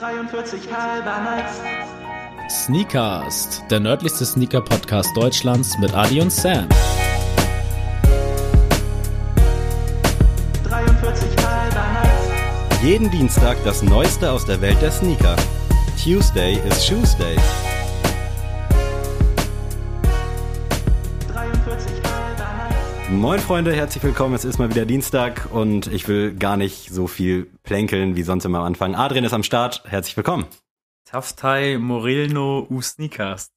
43 halber nice. Sneakast, der nördlichste Sneaker-Podcast Deutschlands mit Adi und Sam. 43 halber nice. Jeden Dienstag das Neueste aus der Welt der Sneaker. Tuesday is Shoes Day. 43 halber nice. Moin Freunde, herzlich willkommen. Es ist mal wieder Dienstag und ich will gar nicht so viel plänkeln wie sonst immer am Anfang. Adrian ist am Start. Herzlich willkommen. Taftai Morelno U Sneakers.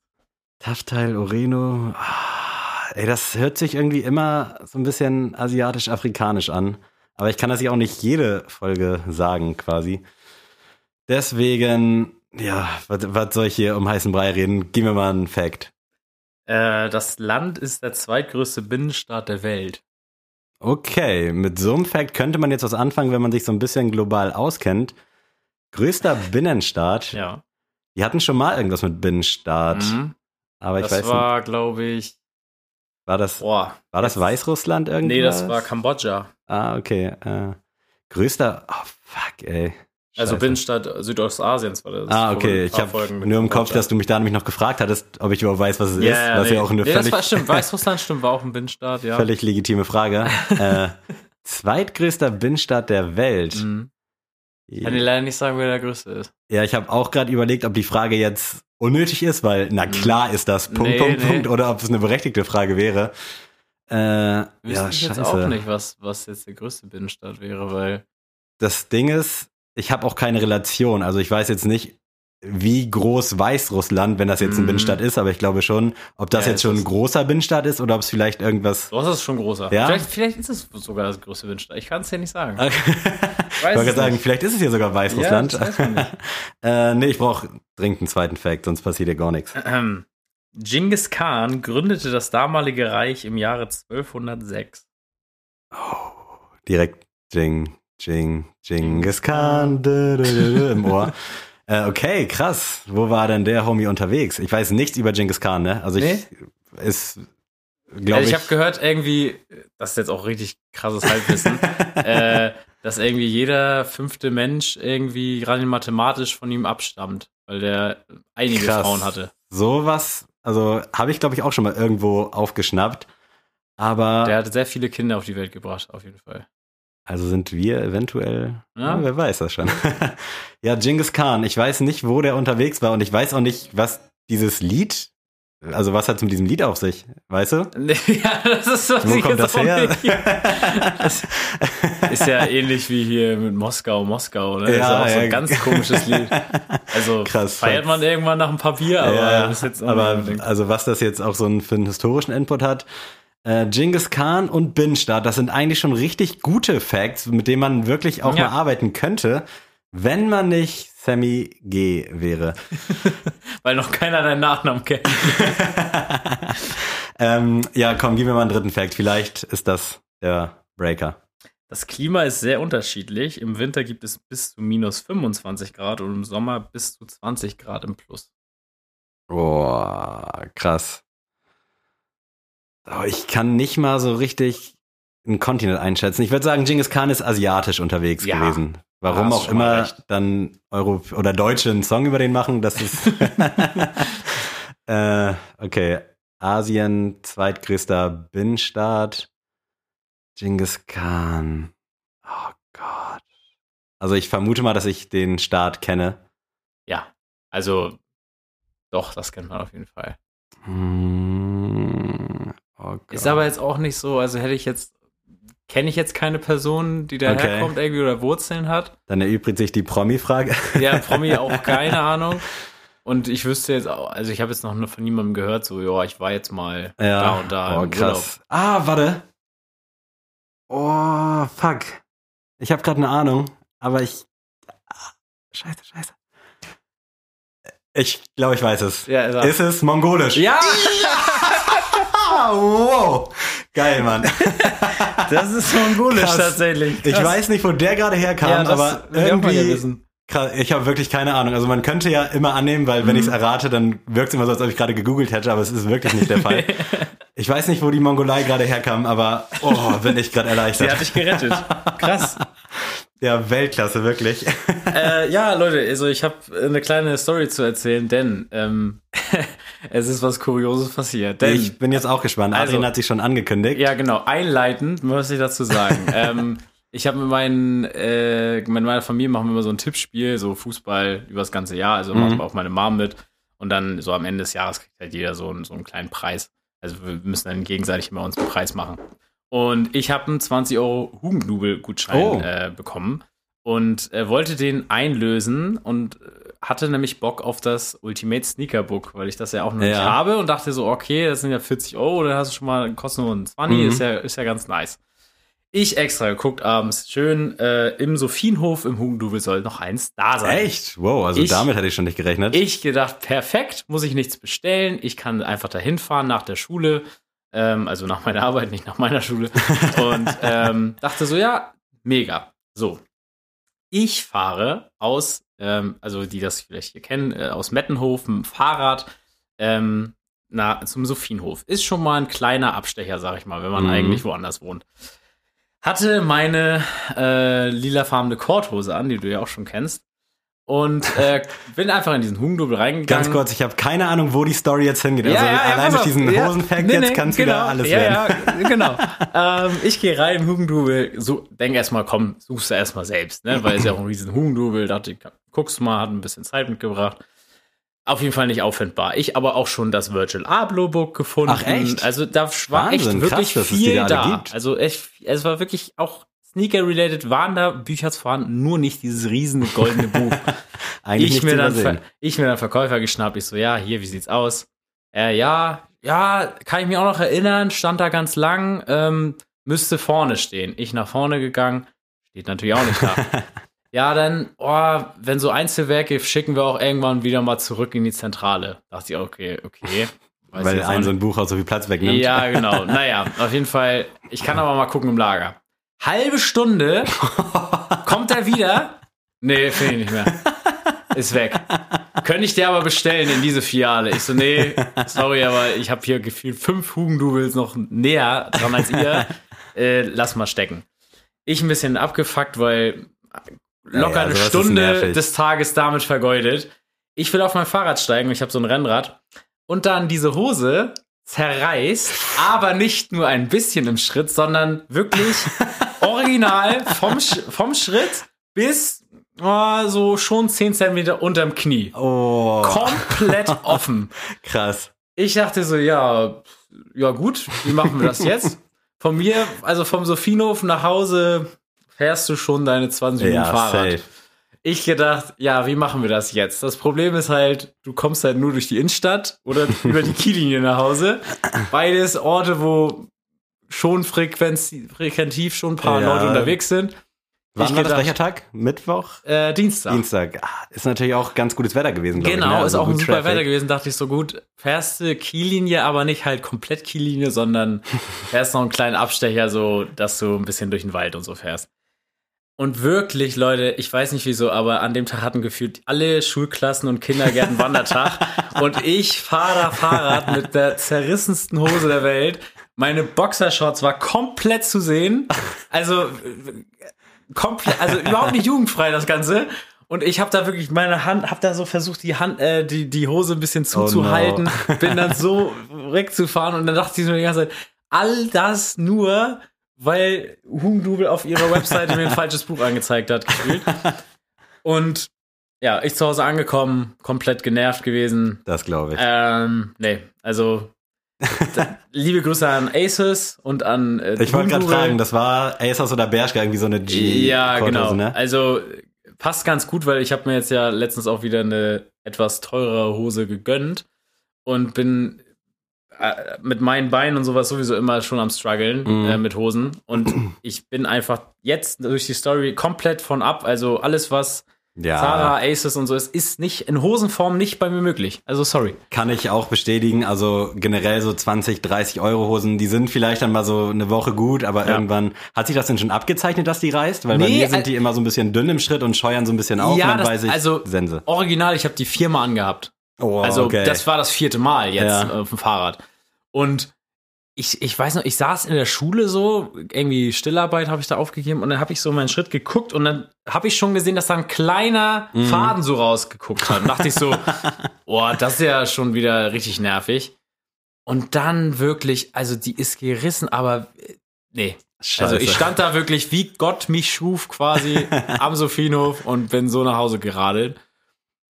Tafteil, Oreno. Ah, ey, das hört sich irgendwie immer so ein bisschen asiatisch-afrikanisch an. Aber ich kann das ja auch nicht jede Folge sagen, quasi. Deswegen, ja, was, was soll ich hier um heißen Brei reden? Gib mir mal einen Fact. Äh, das Land ist der zweitgrößte Binnenstaat der Welt. Okay, mit so einem Fact könnte man jetzt was anfangen, wenn man sich so ein bisschen global auskennt. Größter Binnenstaat. Ja. Die hatten schon mal irgendwas mit Binnenstaat. Mhm. Aber ich das weiß war, glaube ich, nicht, war das, boah. war das Weißrussland irgendwie? Nee, das war Kambodscha. Ah, okay. Äh, größter, oh fuck, ey. Also Scheiße. Binnenstaat Südostasiens war das. Ah, okay. Ich habe nur im Kopf, dass du mich da nämlich noch gefragt hattest, ob ich überhaupt weiß, was es ist. Ja, ja, was nee. ja auch eine nee, völlig, das war stimmt. Weißrussland stimmt, war auch ein Binnenstaat, ja. völlig legitime Frage. äh, zweitgrößter Binnenstaat der Welt. Mhm. Kann dir leider nicht sagen, wer der größte ist. Ja, ich habe auch gerade überlegt, ob die Frage jetzt unnötig ist, weil na klar ist das Punkt, Nee, Punkt, nee. Punkt, oder ob es eine berechtigte Frage wäre. Äh, Wüsste ja, ich jetzt scheiße. auch nicht, was, was jetzt der größte Binnenstaat wäre, weil. Das Ding ist, ich habe auch keine Relation. Also ich weiß jetzt nicht, wie groß Weißrussland, wenn das jetzt ein. Binnenstaat ist, aber ich glaube schon, ob das Ja, jetzt schon ein ist- großer Binnenstaat ist oder ob es vielleicht irgendwas. So ist es schon großer. Ja? Vielleicht, vielleicht ist es sogar das größte Binnenstaat. Ich kann es dir nicht sagen. ich weiß wollte es sagen, vielleicht ist es hier sogar Weißrussland. Ja, das äh, nee, ich brauche dringend einen zweiten Fact, sonst passiert hier gar nichts. Ähm, Genghis Khan gründete das damalige Reich im Jahre 1206. Direkt Jing, Jing, Genghis Khan dü, dü, dü, im Ohr. Äh, okay, krass. Wo war denn der Homie unterwegs? Ich weiß nichts über Genghis Khan, ne? Also ich ist, glaube Also ich. ich habe gehört, irgendwie, das ist jetzt auch richtig krasses Halbwissen, äh, dass irgendwie jeder fünfte Mensch irgendwie rein mathematisch von ihm abstammt, weil der einige Krass. Frauen hatte. Sowas, also habe ich glaube ich auch schon mal irgendwo aufgeschnappt. Aber Der hat sehr viele Kinder auf die Welt gebracht, auf jeden Fall. Also sind wir eventuell, Ja. ja, wer weiß das schon. ja, Genghis Khan, ich weiß nicht, wo der unterwegs war und ich weiß auch nicht, was dieses Lied, also was hat es mit diesem Lied auf sich, weißt du? ja, das ist so. Wo kommt das her? Das ist ja ähnlich wie hier mit Moskau, Moskau, ne? Ja, ist ja auch so ja. ein ganz komisches Lied. Also Krass, feiert man irgendwann nach ein paar Bier, aber ja, das ist jetzt aber also was das jetzt auch so einen, für einen historischen Input hat. Äh, Genghis Khan und Binnenstaat, das sind eigentlich schon richtig gute Facts, mit denen man wirklich auch Ja. mal arbeiten könnte, wenn man nicht Sammy G wäre. weil noch keiner deinen Nachnamen kennt. ähm, ja, komm, gib mir mal einen dritten Fact. Vielleicht ist das der Breaker. Das Klima ist sehr unterschiedlich. Im Winter gibt es bis zu minus 25 Grad und im Sommer bis zu 20 Grad im Plus. Boah, krass. Oh, ich kann nicht mal so richtig einen Kontinent einschätzen. Ich würde sagen, Genghis Khan ist asiatisch unterwegs Ja. gewesen. Warum auch immer recht. dann Euro oder Deutsche einen Song über den machen, das ist. äh, okay. Asien, zweitgrößter Binnenstaat. Genghis Khan. Oh Gott. Also ich vermute mal, dass ich den Staat kenne. Ja, also doch, das kennt man auf jeden Fall. Hm, Oh. Ist aber jetzt auch nicht so, also hätte ich jetzt, kenne ich jetzt keine Person, die daherkommt irgendwie oder Wurzeln hat. Dann erübrigt sich die Promi-Frage. Ja, Promi auch keine Ahnung. Und ich wüsste jetzt auch, also ich habe jetzt noch von niemandem gehört, so, ja, ich war jetzt mal da und da. Oh, krass. Ah, warte. Oh, fuck. Ich habe gerade eine Ahnung, aber ich. Ah, Scheiße, scheiße. Ich glaube, ich weiß es. Urlaub. Ja. Ist es mongolisch? ja, Ah, wow. Geil, Mann. das ist mongolisch Krass. tatsächlich. Ich Krass. weiß nicht, wo der gerade herkam, ja, aber ich irgendwie. Ich habe wirklich keine Ahnung. Also man könnte ja immer annehmen, weil wenn Mhm. ich es errate, dann wirkt es immer so, als ob ich gerade gegoogelt hätte, aber es ist wirklich nicht der Fall. Ich weiß nicht, wo die Mongolei gerade herkam, aber oh, bin ich gerade Sie erleichtert. hat dich gerettet. Krass. Ja, Weltklasse, wirklich. äh, ja, Leute, also ich habe eine kleine Story zu erzählen, denn ähm, es ist was Kurioses passiert. Denn, Ich bin jetzt auch gespannt. Adrian Also- hat sich schon angekündigt. ja, genau, einleitend muss ich dazu sagen. ähm, ich habe mit, meinen, äh, mit meiner Familie machen wir immer so ein Tippspiel, so Fußball über das ganze Jahr. Also macht auch meine Mom mit. Und dann so am Ende des Jahres kriegt halt jeder so, einen- so einen kleinen Preis. Also wir müssen dann gegenseitig immer uns einen Preis machen. Und ich habe einen 20 Euro Hugendubel-Gutschein Oh. äh, bekommen und äh, wollte den einlösen und äh, hatte nämlich Bock auf das Ultimate Sneaker Book, weil ich das ja auch noch nicht Ja. habe und dachte so, okay, das sind ja 40 Euro, dann hast du schon mal kostenlosen 20, Mhm. ist, ja, ist ja ganz nice. Ich extra geguckt abends, schön äh, im Sophienhof im Hugendubel soll noch eins da sein. Echt? Wow, also Ich- damit hätte ich schon nicht gerechnet. Ich gedacht, perfekt, muss ich nichts bestellen. Ich kann einfach dahin fahren nach der Schule. Ähm, also nach meiner Arbeit, nicht nach meiner Schule. Und ähm, dachte so, ja, mega. So. Ich fahre aus, ähm, also die das vielleicht hier kennen, äh, aus Mettenhof mit dem Fahrrad ähm, na, zum Sophienhof. Ist schon mal ein kleiner Abstecher, sag ich mal, wenn man Mhm. eigentlich woanders wohnt. Hatte meine äh, lilafarbene Korthose an, die du ja auch schon kennst. Und äh, bin einfach in diesen Hugendubel reingegangen. Ganz kurz, ich habe keine Ahnung, wo die Story jetzt hingeht. also allein pass durch diesen Ja. Hosenfact Nee, jetzt nee, kann es genau. wieder alles ja, werden. Ja, genau. ähm, ich gehe rein im Hugendubel, so, denk erstmal, komm, suchst du erstmal selbst, ne? Weil es ja auch ein riesen Hugendubel, dachte ich, guckst mal, hat ein bisschen Zeit mitgebracht. Auf jeden Fall nicht auffindbar. Ich aber auch schon das Virtual Abloh Book gefunden. Ach, echt? Also da war Wahnsinn, echt wirklich krass, viel da. gibt. Also echt, es war wirklich auch Sneaker-related waren da Bücher vorhanden, nur nicht dieses riesige goldene Buch Eigentlich ich mir, dann ich mir dann Verkäufer geschnappt. Ich so, ja, hier, wie sieht's aus? Äh, ja, ja, kann ich mich auch noch erinnern, stand da ganz lang, ähm, müsste vorne stehen. Ich nach vorne gegangen, steht natürlich auch nicht da. ja, dann, oh, wenn so Einzelwerke, schicken wir auch irgendwann wieder mal zurück in die Zentrale. Dachte ich, okay, okay. Weil ein so ein Buch auch so viel Platz wegnimmt. Ja, genau. Naja, auf jeden Fall. Ich kann aber mal gucken im Lager. Halbe Stunde kommt er wieder. Nee, finde ich nicht mehr. Ist weg. Könnte ich dir aber bestellen in diese Filiale. Ich so, nee, sorry, aber ich habe hier gefühlt fünf Hugendubels noch näher dran als ihr. Äh, lass mal stecken. Ich ein bisschen abgefuckt, weil locker Ja, eine sowas ist Stunde des Tages damit vergeudet. Ich will auf mein Fahrrad steigen, ich habe so ein Rennrad. Und dann diese Hose zerreißt, aber nicht nur ein bisschen im Schritt, sondern wirklich original vom, vom Schritt bis oh, so schon 10 Zentimeter unterm Knie. Oh, Komplett offen. krass. Ich dachte so, ja, ja gut, wie machen wir das jetzt? Von mir, also vom Sophienhof nach Hause fährst du schon deine 20 Minuten Ja, Fahrrad. safe. Ich gedacht, ja, wie machen wir das jetzt? Das Problem ist halt, du kommst halt nur durch die Innenstadt oder über die Kiellinie nach Hause. Beides Orte, wo schon frequenz, frequentiv schon ein paar Ja. Leute unterwegs sind. Wann Ich war das gedacht- welcher Tag? Mittwoch? Äh, Dienstag. Dienstag. Ah, ist natürlich auch ganz gutes Wetter gewesen, glaube ich. Genau, ne? ist Also auch ein super Traffic. Wetter gewesen. Dachte ich so gut, fährst du Kiellinie, aber nicht halt komplett Kiellinie, sondern fährst noch einen kleinen Abstecher, so dass du ein bisschen durch den Wald und so fährst. Und wirklich, Leute, ich weiß nicht wieso, aber an dem Tag hatten gefühlt alle Schulklassen und Kindergärten Wandertag. und ich fahre da Fahrrad mit der zerrissensten Hose der Welt. Meine Boxershorts war komplett zu sehen. Also, komplett, also überhaupt nicht jugendfrei das Ganze. Und ich habe da wirklich meine Hand, habe da so versucht, die Hand, äh, die, die Hose ein bisschen zuzuhalten, bin dann so wegzufahren und dann dachte ich so die ganze Zeit, all das nur, weil Hugendubel auf ihrer Webseite mir ein falsches Buch angezeigt hat, gefühlt. Und ja, ich zu Hause angekommen, komplett genervt gewesen. Das glaube ich. Ähm, nee, also liebe Grüße an Aces und an äh, ich wollte gerade fragen, das war Asos oder Bershka irgendwie so eine G. Ja, genau. Ne? Also passt ganz gut, weil ich habe mir jetzt ja letztens auch wieder eine etwas teurere Hose gegönnt und bin äh, mit meinen Beinen und sowas sowieso immer schon am struggeln Mhm. äh, mit Hosen und ich bin einfach jetzt durch die Story komplett von ab. Also alles was Ja, Zara, Aces und so ist, ist nicht in Hosenform nicht bei mir möglich. Also sorry. kann ich auch bestätigen. Also generell so 20, 30 Euro Hosen, die sind vielleicht dann mal so eine Woche gut, aber Ja. irgendwann hat sich das denn schon abgezeichnet, dass die reißt? Weil bei Nee, mir sind die immer so ein bisschen dünn im Schritt und scheuern so ein bisschen auf Ja, und dann das- weiß ich, also- Sense. Original, ich habe die viermal angehabt. Oh, Also okay. das war das vierte Mal jetzt Ja. auf dem Fahrrad. Und ich, ich weiß noch, ich saß in der Schule so, irgendwie Stillarbeit habe ich da aufgegeben und dann habe ich so meinen Schritt geguckt und dann habe ich schon gesehen, dass da ein kleiner Mhm. Faden so rausgeguckt hat. Und dachte ich so, boah, das ist ja schon wieder richtig nervig. Und dann wirklich, also die ist gerissen, aber äh, nee. Also ich Scheiße. stand da wirklich, wie Gott mich schuf, quasi am Sophienhof und bin so nach Hause geradelt.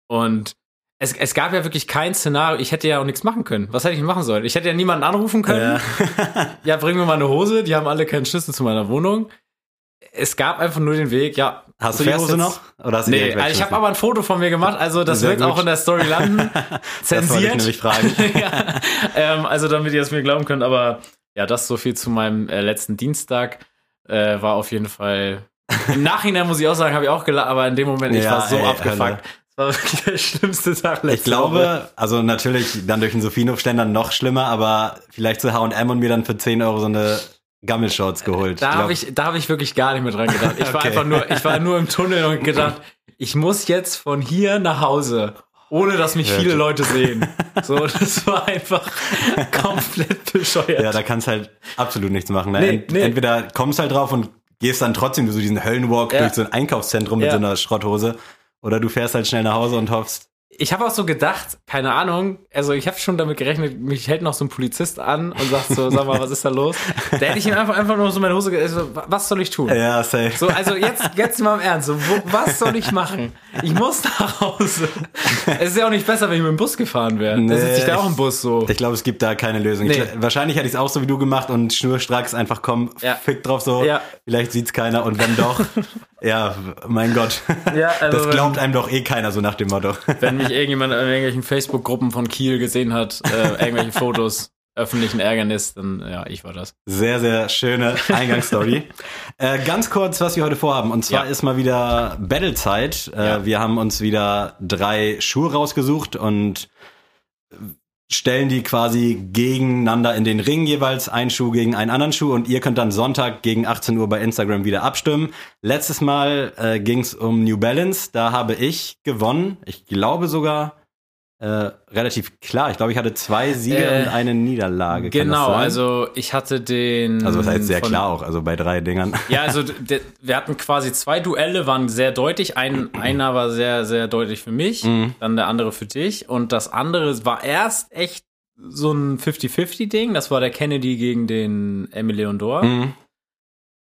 Und es, es gab ja wirklich kein Szenario. Ich hätte ja auch nichts machen können. Was hätte ich machen sollen? Ich hätte ja niemanden anrufen können. Ja. Ja, bring mir mal eine Hose. Die haben alle keinen Schlüssel zu meiner Wohnung. Es gab einfach nur den Weg, ja. Hast du die Hose jetzt- noch? Oder hast du Nee, also ich habe aber ein Foto von mir gemacht, also das Sehr wird gut. auch in der Story landen. Das wollte ich Zensiert. nämlich fragen. ja, ähm, also damit ihr es mir glauben könnt, aber ja, das so viel zu meinem äh, letzten Dienstag. Äh, war auf jeden Fall. Im Nachhinein muss ich auch sagen, habe ich auch gelacht, aber in dem Moment, ich Ja, war so ey, abgefuckt. Hölle. Das war wirklich der schlimmste Tag letzte Ich glaube, also natürlich dann durch den Sophienhofständer noch schlimmer, aber vielleicht zu H&M und mir dann für 10 Euro so eine Gammelshorts geholt. Da habe ich, da hab ich wirklich gar nicht mehr dran gedacht. Ich war Okay. einfach nur, ich war nur im Tunnel und gedacht, ich muss jetzt von hier nach Hause, ohne dass mich viele Leute sehen. So, das war einfach komplett bescheuert. Ja, da kannst halt absolut nichts machen. Ne? Nee, Ent nee. Entweder kommst halt drauf und gehst dann trotzdem so diesen Höllenwalk Ja. durch so ein Einkaufszentrum mit Ja. so einer Schrotthose. Oder du fährst halt schnell nach Hause und hoffst, ich habe auch so gedacht, keine Ahnung, also ich habe schon damit gerechnet, mich hält noch so ein Polizist an und sagt so, sag mal, was ist da los? Da hätte ich ihm einfach, einfach nur so meine Hose, also, was soll ich tun? ja, safe. So, also jetzt, jetzt mal im Ernst, so, wo, was soll ich machen? Ich muss nach Hause. Es ist ja auch nicht besser, wenn ich mit dem Bus gefahren wäre. Da Nee, sitze ich da auch im ich- Bus so. Ich glaube, es gibt da keine Lösung. Nee. Ich, wahrscheinlich hätte ich es auch so wie du gemacht und schnurstracks einfach komm, Ja. fick drauf so. Ja. Vielleicht sieht's keiner und wenn doch, ja, mein Gott. Ja, also das glaubt einem doch eh keiner so nach dem Motto. Wenn mich irgendjemand in irgendwelchen Facebook-Gruppen von Kiel gesehen hat, äh, irgendwelche Fotos öffentlichen Ärgernis, dann ja, ich war das. Sehr, sehr schöne Eingangsstory. äh, ganz kurz, was wir heute vorhaben. Und zwar Ja. ist mal wieder Battlezeit. Äh, Ja. Wir haben uns wieder drei Schuhe rausgesucht und stellen die quasi gegeneinander in den Ring jeweils, ein Schuh gegen einen anderen Schuh und ihr könnt dann Sonntag gegen 18 Uhr bei Instagram wieder abstimmen. Letztes Mal äh, ging es um New Balance, da habe ich gewonnen. Ich glaube sogar äh, relativ klar. Ich glaube, ich hatte zwei Siege Äh, und eine Niederlage. Kann das Genau, also ich hatte den. Also was heißt sehr von- klar auch, also bei drei Dingern. Ja, also d- wir hatten quasi zwei Duelle, waren sehr deutlich. Ein, einer war sehr, sehr deutlich für mich, Mhm. dann der andere für dich. Und das andere war erst echt so ein 50-50-Ding. Das war der Kennedy gegen den Emile Leondor. Mhm.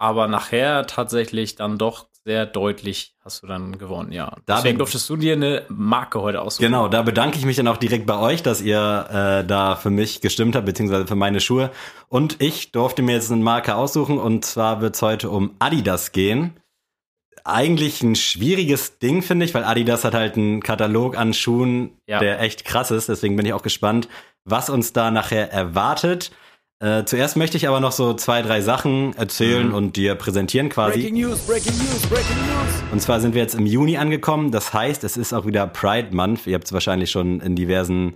Aber nachher tatsächlich dann doch sehr deutlich hast du dann gewonnen, ja. Da Deswegen durftest du dir eine Marke heute aussuchen. Genau, da bedanke ich mich dann auch direkt bei euch, dass ihr äh, da für mich gestimmt habt, beziehungsweise für meine Schuhe. Und ich durfte mir jetzt eine Marke aussuchen und zwar wird es heute um Adidas gehen. Eigentlich ein schwieriges Ding, finde ich, weil Adidas hat halt einen Katalog an Schuhen, Ja. der echt krass ist. Deswegen bin ich auch gespannt, was uns da nachher erwartet. Äh, zuerst möchte ich aber noch so zwei, drei Sachen erzählen und dir präsentieren quasi. News, Breaking News, Breaking News. Und zwar sind wir jetzt im Juni angekommen. Das heißt, es ist auch wieder Pride Month. Ihr habt es wahrscheinlich schon in diversen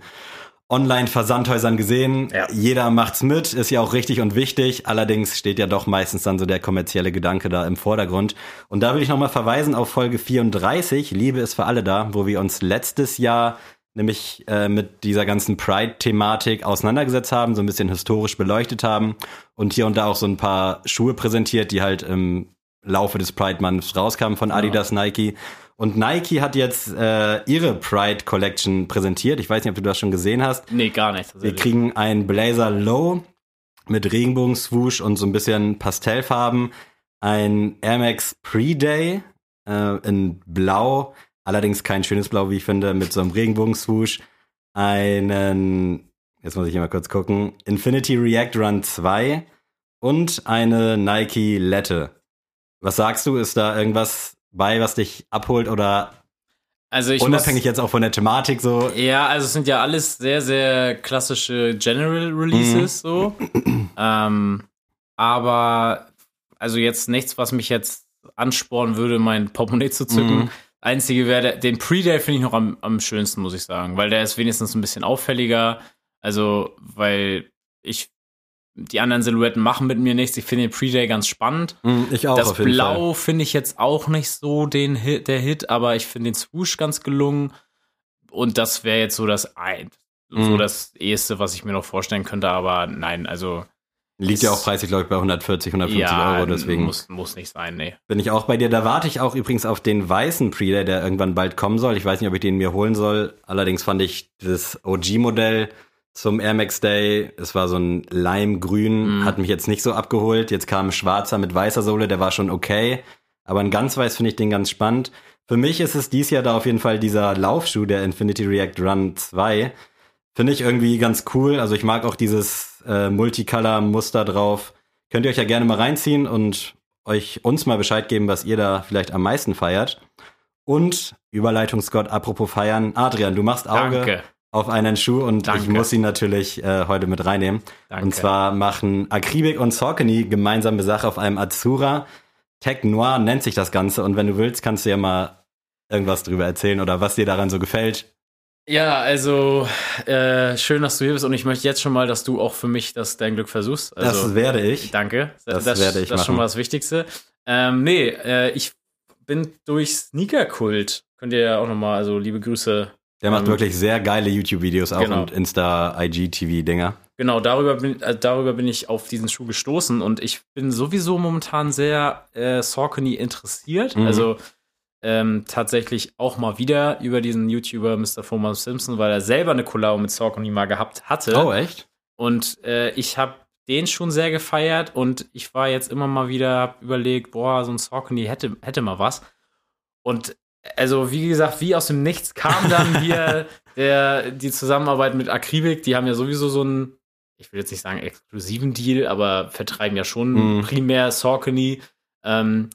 Online-Versandhäusern gesehen. Ja. Jeder macht's mit, ist ja auch richtig und wichtig. Allerdings steht ja doch meistens dann so der kommerzielle Gedanke da im Vordergrund. Und da will ich nochmal verweisen auf Folge 34, Liebe ist für alle da, wo wir uns letztes Jahr nämlich äh, mit dieser ganzen Pride-Thematik auseinandergesetzt haben, so ein bisschen historisch beleuchtet haben und hier und da auch so ein paar Schuhe präsentiert, die halt im Laufe des Pride Months rauskamen von Adidas, Nike. Und Nike hat jetzt äh, ihre Pride Collection präsentiert. Ich weiß nicht, ob du das schon gesehen hast. Nee, gar nicht. Wir kriegen einen Blazer Low mit Regenbogen-Swoosh und so ein bisschen Pastellfarben. Ein Air Max Pre-Day äh, in Blau, allerdings kein schönes Blau, wie ich finde, mit so einem Regenbogen-Swoosh. Einen, jetzt muss ich hier mal kurz gucken, Infinity React Run 2 und eine Nike Lette. Was sagst du? Ist da irgendwas bei, was dich abholt oder Also ich unabhängig muss, jetzt auch von der Thematik so? Ja, also es sind ja alles sehr, sehr klassische General Releases so. Ähm, aber also jetzt nichts, was mich jetzt anspornen würde, mein Portemonnaie zu zücken. Mhm. Einzige wäre, der- den Pre-Day finde ich noch am, am schönsten, muss ich sagen, weil der ist wenigstens ein bisschen auffälliger. Also, weil ich, die anderen Silhouetten machen mit mir nichts. Ich finde den Pre-Day ganz spannend. Mm, Ich auch Das. Blau finde ich jetzt auch nicht so den Hit, der Hit, aber ich finde den Swoosh ganz gelungen. Und das wäre jetzt so das ein, so Mhm. das eheste, was ich mir noch vorstellen könnte. Aber nein, also Liegt ja auch preislich, glaube ich, bei 140, 150 ja, Euro, deswegen Muss, muss nicht sein, nee. bin ich auch bei dir. Da warte ich auch übrigens auf den weißen Predator, der irgendwann bald kommen soll. Ich weiß nicht, ob ich den mir holen soll. Allerdings fand ich das OG-Modell zum Air Max Day, es war so ein Limegrün, Mhm. hat mich jetzt nicht so abgeholt. Jetzt kam ein schwarzer mit weißer Sohle, der war schon okay. Aber ein ganz weiß finde ich den ganz spannend. Für mich ist es dies Jahr da auf jeden Fall dieser Laufschuh, der Infinity React Run 2. Finde ich irgendwie ganz cool. Also ich mag auch dieses äh, Multicolor-Muster drauf. Könnt ihr euch ja gerne mal reinziehen und euch uns mal Bescheid geben, was ihr da vielleicht am meisten feiert. Und Überleitung Scott, apropos feiern. Adrian, du machst Auge Danke. auf einen Schuh und ich Danke. muss ihn natürlich äh, heute mit reinnehmen. Danke. Und zwar machen Akribik und Saucony gemeinsame Sache auf einem Azura. Tech Noir nennt sich das Ganze und wenn du willst, kannst du ja mal irgendwas drüber erzählen oder was dir daran so gefällt. Ja, also äh, schön, dass du hier bist und ich möchte jetzt schon mal, dass du auch für mich das dein Glück versuchst. Also, das werde ich. Danke. Das das werde ich Das ist schon mal das Wichtigste. Ähm, nee, äh, ich bin durch Sneakerkult. Könnt ihr ja auch nochmal, also liebe Grüße. Der macht Ähm, wirklich sehr geile YouTube-Videos auch genau. und Insta-IG-TV-Dinger. Genau, darüber bin, äh, darüber bin ich auf diesen Schuh gestoßen und ich bin sowieso momentan sehr äh, Saucony interessiert. Mhm. Also ähm, tatsächlich auch mal wieder über diesen YouTuber Mr. Foreman Simpson, weil er selber eine Collabo mit Saucony mal gehabt hatte. Oh, echt? Und äh, ich habe den schon sehr gefeiert und ich war jetzt immer mal wieder, hab überlegt, boah, so ein Saucony hätte, hätte mal was. Und also, wie gesagt, wie aus dem Nichts kam dann hier der, die Zusammenarbeit mit Akribik. Die haben ja sowieso so einen, ich will jetzt nicht sagen exklusiven Deal, aber vertreiben ja schon Mhm. primär Saucony. Ähm,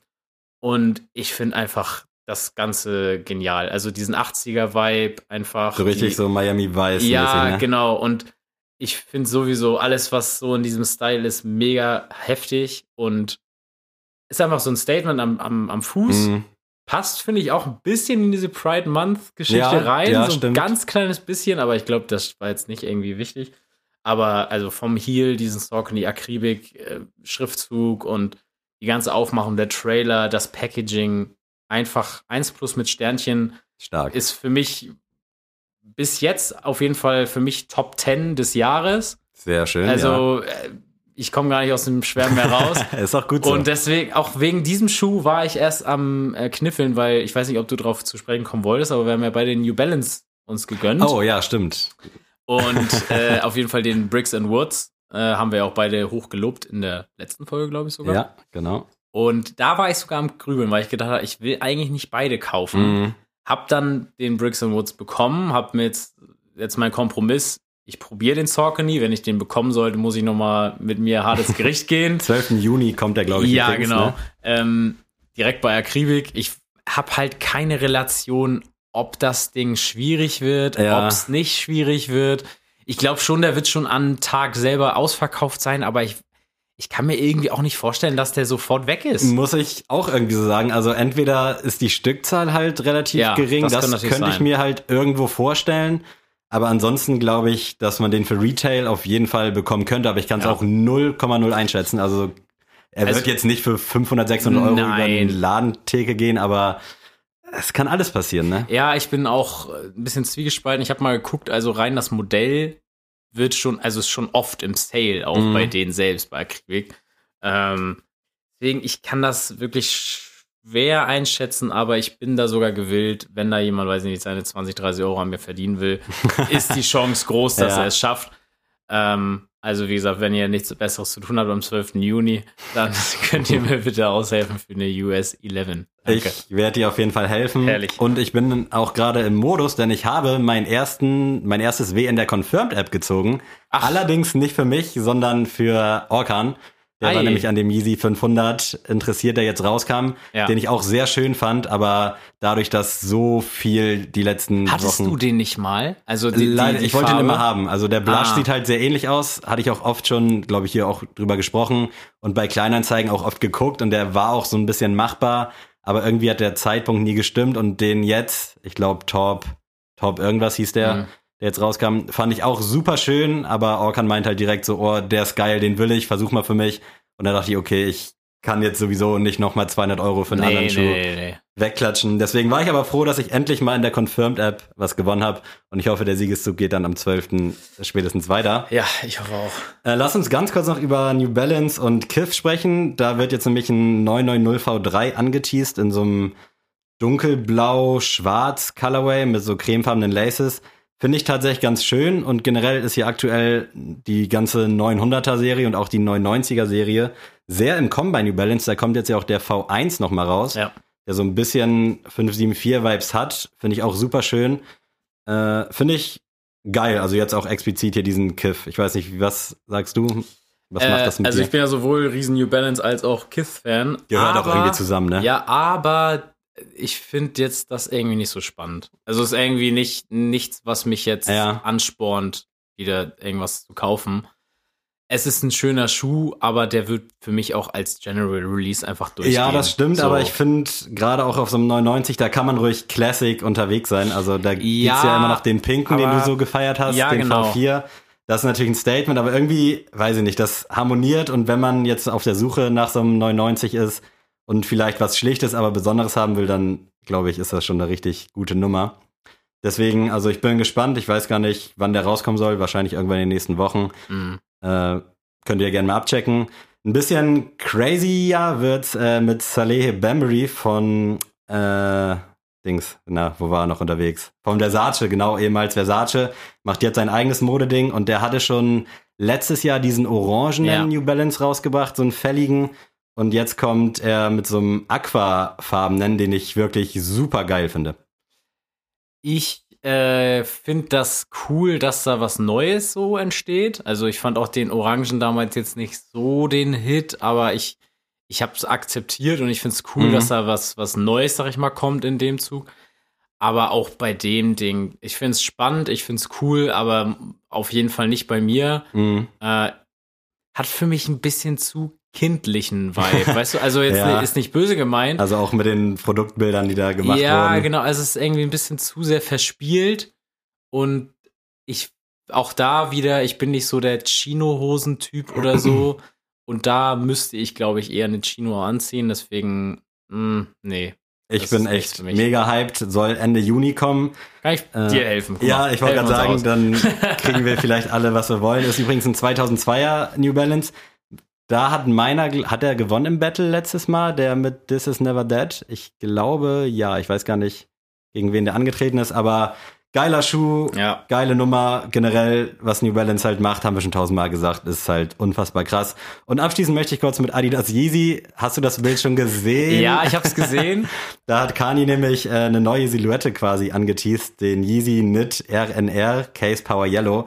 und ich finde einfach das Ganze genial. Also diesen 80er-Vibe einfach. So richtig die, so Miami Vice. ja, ne? genau. Und ich finde sowieso alles, was so in diesem Style ist, mega heftig und ist einfach so ein Statement am, am, am Fuß. Mhm. Passt, finde ich, auch ein bisschen in diese Pride Month-Geschichte Ja, rein. ja, so ein stimmt. ganz kleines bisschen, aber ich glaube, das war jetzt nicht irgendwie wichtig. Aber also vom Heel, diesen Saucony Akribik, äh, Schriftzug und die ganze Aufmachung der Trailer, das Packaging, einfach 1 plus mit Sternchen Stark. ist für mich bis jetzt auf jeden Fall für mich Top 10 des Jahres. Sehr schön. Also äh, ich komme gar nicht aus dem Schwärmen mehr raus. ja. Ist auch gut so. Und deswegen, auch wegen diesem Schuh war ich erst am äh, Kniffeln, weil ich weiß nicht, ob du drauf zu sprechen kommen wolltest, aber wir haben ja bei den New Balance uns gegönnt. oh ja, stimmt. Und äh, auf jeden Fall den Bricks and Woods äh, haben wir auch beide hochgelobt in der letzten Folge, glaube ich sogar. Ja, genau. Und da war ich sogar am Grübeln, weil ich gedacht habe, ich will eigentlich nicht beide kaufen. Mhm. Hab dann den Bricks and Woods bekommen, hab mir jetzt, jetzt mein Kompromiss. Ich probiere den Saucony. Wenn ich den bekommen sollte, muss ich noch mal mit mir hart ins Gericht gehen. 12. Juni kommt der, glaube ich. ja, übrigens, genau. Ne? Ähm, direkt bei Akribik. Ich habe halt keine Relation, ob das Ding schwierig wird, Ja. ob es nicht schwierig wird. Ich glaube schon, der wird schon am Tag selber ausverkauft sein, aber ich, ich kann mir irgendwie auch nicht vorstellen, dass der sofort weg ist. Muss ich auch irgendwie so sagen. Also entweder ist die Stückzahl halt relativ Ja, gering, das das, könnte ich sein. mir halt irgendwo vorstellen. Aber ansonsten glaube ich, dass man den für Retail auf jeden Fall bekommen könnte, aber ich kann es Ja. auch 0,0 einschätzen. Also er Also- wird jetzt nicht für 500, 600 Euro über Nein. eine Ladentheke gehen, aber es kann alles passieren, ne? Ja, ich bin auch ein bisschen zwiegespalten. Ich habe mal geguckt, also rein das Modell wird schon, also ist schon oft im Sale, auch Mhm. bei denen selbst, bei Akribik. Ähm, deswegen, ich kann das wirklich schwer einschätzen, aber ich bin da sogar gewillt, wenn da jemand, weiß ich nicht, seine 20, 30 Euro an mir verdienen will, ist die Chance groß, dass Ja. er es schafft. Ähm, also wie gesagt, wenn ihr nichts Besseres zu tun habt am 12. Juni, dann könnt ihr mir bitte aushelfen für eine US 11. Danke. Ich werde dir auf jeden Fall helfen. Herrlich. Und ich bin auch gerade im Modus, denn ich habe meinen ersten, mein erstes W in der Confirmed App gezogen. Ach. Allerdings nicht für mich, sondern für Orkan. Der war Ei. nämlich an dem Yeezy 500 interessiert, der jetzt rauskam, Ja. den ich auch sehr schön fand, aber dadurch, dass so viel die letzten Hattest Wochen du den nicht mal? Also die, Leider, die, die ich wollte ihn Farbe? immer haben. Also der Blush Ah. sieht halt sehr ähnlich aus. Hatte ich auch oft schon, glaube ich, hier auch drüber gesprochen und bei Kleinanzeigen auch oft geguckt und der war auch so ein bisschen machbar, aber irgendwie hat der Zeitpunkt nie gestimmt und den jetzt, ich glaube Top, Top irgendwas hieß der, Mhm. Der jetzt rauskam, fand ich auch super schön, aber Orkan meint halt direkt so, oh, der ist geil, den will ich, versuch mal für mich. Und da dachte ich, okay, ich kann jetzt sowieso nicht nochmal 200 Euro für einen anderen Schuh nee, nee. wegklatschen. Deswegen war ich aber froh, dass ich endlich mal in der Confirmed-App was gewonnen habe. Und ich hoffe, der Siegeszug geht dann am 12. spätestens weiter. Ja, ich hoffe auch. Äh, lass uns ganz kurz noch über New Balance und Kith sprechen. Da wird jetzt nämlich ein 990 V3 angeteased in so einem dunkelblau-schwarz Colorway mit so cremefarbenen Laces. Finde ich tatsächlich ganz schön und generell ist hier aktuell die ganze 900er Serie und auch die 990er Serie sehr im New Balance. Da kommt jetzt ja auch der V1 noch mal raus, Ja. der so ein bisschen 574 Vibes hat. Finde ich auch super schön. Äh, Finde ich geil. Also jetzt auch explizit hier diesen Kiff. Ich weiß nicht, was sagst du? Was macht das Äh, mit also dir? ich bin ja sowohl riesen New Balance als auch Kith-Fan. Gehört auch aber- irgendwie zusammen, ne? Ja, aber ich finde jetzt das irgendwie nicht so spannend. Also es ist irgendwie nicht nichts, was mich jetzt Ja. anspornt, wieder irgendwas zu kaufen. Es ist ein schöner Schuh, aber der wird für mich auch als General Release einfach durchgehen. Ja, das stimmt, So. aber ich finde, gerade auch auf so einem 99, da kann man ruhig Classic unterwegs sein. Also da gibt's Ja, ja immer noch den pinken, den aber- du so gefeiert hast, Ja, den genau. V4. Das ist natürlich ein Statement, aber irgendwie, weiß ich nicht, das harmoniert und wenn man jetzt auf der Suche nach so einem 99 ist und vielleicht was Schlichtes, aber Besonderes haben will, dann glaube ich, ist das schon eine richtig gute Nummer. Deswegen, also ich bin gespannt. Ich weiß gar nicht, wann der rauskommen soll. Wahrscheinlich irgendwann in den nächsten Wochen. Mhm. Äh, könnt ihr gerne mal abchecken. Ein bisschen crazyer wird's äh, mit Saleh Bambury von äh, Dings, na, wo war er noch unterwegs? Von Versace, genau, ehemals Versace, macht jetzt sein eigenes Modeding und der hatte schon letztes Jahr diesen orangenen Ja. New Balance rausgebracht, so einen fälligen. Und jetzt kommt er mit so einem Aquafarbenen, den ich wirklich super geil finde. Ich äh, finde das cool, dass da was Neues so entsteht. Also ich fand auch den Orangen damals jetzt nicht so den Hit, aber ich, ich habe es akzeptiert und ich finde es cool, Mhm. dass da was, was Neues, sag ich mal, kommt in dem Zug. Aber auch bei dem Ding, ich finde es spannend, ich finde es cool, aber auf jeden Fall nicht bei mir. Mhm. Äh, hat für mich ein bisschen zu kindlichen Vibe, weißt du? Also jetzt Ja. ist nicht böse gemeint. Also auch mit den Produktbildern, die da gemacht ja, wurden. genau. Also es ist irgendwie ein bisschen zu sehr verspielt und ich auch da wieder, ich bin nicht so der Chino-Hosen-Typ oder so und da müsste ich, glaube ich, eher eine Chino anziehen. Deswegen, mh, nee, Ich Das bin echt mega hyped, soll Ende Juni kommen. kann ich Äh, dir helfen? Guck ja, ich wollte gerade sagen, dann kriegen wir vielleicht alle, was wir wollen. Ist übrigens ein 2002er New Balance. Da hat meiner, hat er gewonnen im Battle letztes Mal, der mit This Is Never Dead. Ich glaube, ja, ich weiß gar nicht, gegen wen der angetreten ist, aber geiler Schuh, Ja. geile Nummer. Generell, was New Balance halt macht, haben wir schon tausendmal gesagt, ist halt unfassbar krass. Und abschließend möchte ich kurz mit Adidas Yeezy. Hast du das Bild schon gesehen? Ja, ich habe es gesehen. Da hat Kani nämlich äh, eine neue Silhouette quasi angeteased, den Yeezy Knit RNR Case Power Yellow.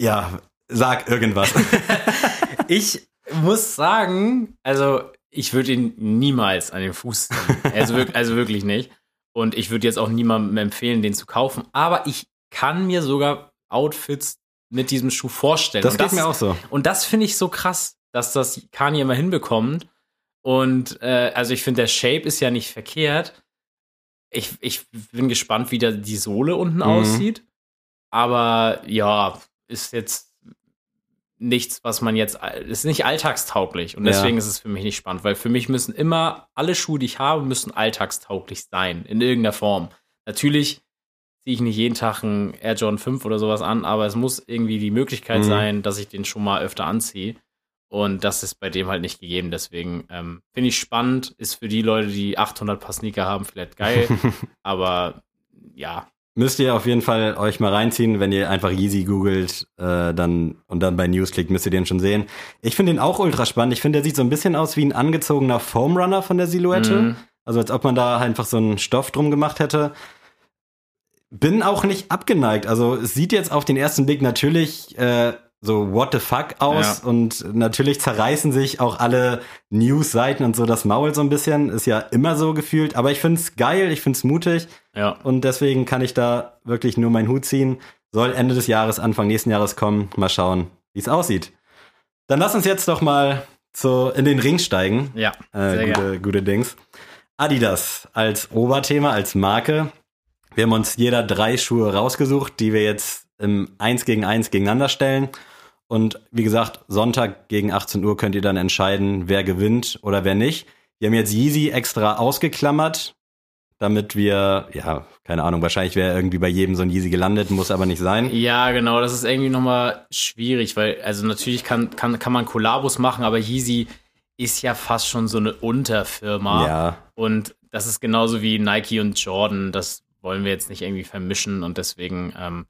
Ja, sag irgendwas. Ich muss sagen, also ich würde ihn niemals an den Fuß ziehen. Also, wirk also wirklich nicht. Und ich würde jetzt auch niemandem empfehlen, den zu kaufen. Aber ich kann mir sogar Outfits mit diesem Schuh vorstellen. Das und geht mir auch so. Und das finde ich so krass, dass das Kanye immer hinbekommt. Und äh, also ich finde, der Shape ist ja nicht verkehrt. Ich, ich bin gespannt, wie da die Sohle unten Mhm. aussieht. Aber ja, ist jetzt nichts, was man jetzt, ist nicht alltagstauglich. Und Ja. deswegen ist es für mich nicht spannend, weil für mich müssen immer, alle Schuhe, die ich habe, müssen alltagstauglich sein, in irgendeiner Form. Natürlich ziehe ich nicht jeden Tag einen Air Jordan 5 oder sowas an, aber es muss irgendwie die Möglichkeit Mhm. sein, dass ich den schon mal öfter anziehe. Und das ist bei dem halt nicht gegeben. Deswegen ähm, finde ich spannend, ist für die Leute, die 800 Paar Sneaker haben, vielleicht geil. aber ja, Müsst ihr auf jeden Fall euch mal reinziehen, wenn ihr einfach Yeezy googelt äh, dann, und dann bei News klickt, müsst ihr den schon sehen. Ich finde den auch ultra spannend. Ich finde, der sieht so ein bisschen aus wie ein angezogener Foam Runner von der Silhouette. Mhm. Also als ob man da einfach so einen Stoff drum gemacht hätte. Bin auch nicht abgeneigt. Also es sieht jetzt auf den ersten Blick natürlich äh, so what the fuck aus Ja. und natürlich zerreißen sich auch alle News-Seiten und so das Maul so ein bisschen. Ist ja immer so gefühlt. Aber ich find's geil, ich find's mutig ja. und deswegen kann ich da wirklich nur meinen Hut ziehen. Soll Ende des Jahres, Anfang nächsten Jahres kommen. Mal schauen, wie es aussieht. Dann lass uns jetzt doch mal zu, in den Ring steigen. Ja, Äh, gute, gute Dings. Adidas als Oberthema, als Marke. Wir haben uns jeder drei Schuhe rausgesucht, die wir jetzt im 1 gegen 1 gegeneinander stellen. Und wie gesagt, Sonntag gegen 18 Uhr könnt ihr dann entscheiden, wer gewinnt oder wer nicht. Wir haben jetzt Yeezy extra ausgeklammert, damit wir, ja, keine Ahnung, wahrscheinlich wäre irgendwie bei jedem so ein Yeezy gelandet, muss aber nicht sein. Ja, genau, das ist irgendwie nochmal schwierig, weil, also natürlich kann, kann, kann man Kollabos machen, aber Yeezy ist ja fast schon so eine Unterfirma. Ja. Und das ist genauso wie Nike und Jordan. Das wollen wir jetzt nicht irgendwie vermischen und deswegen ähm,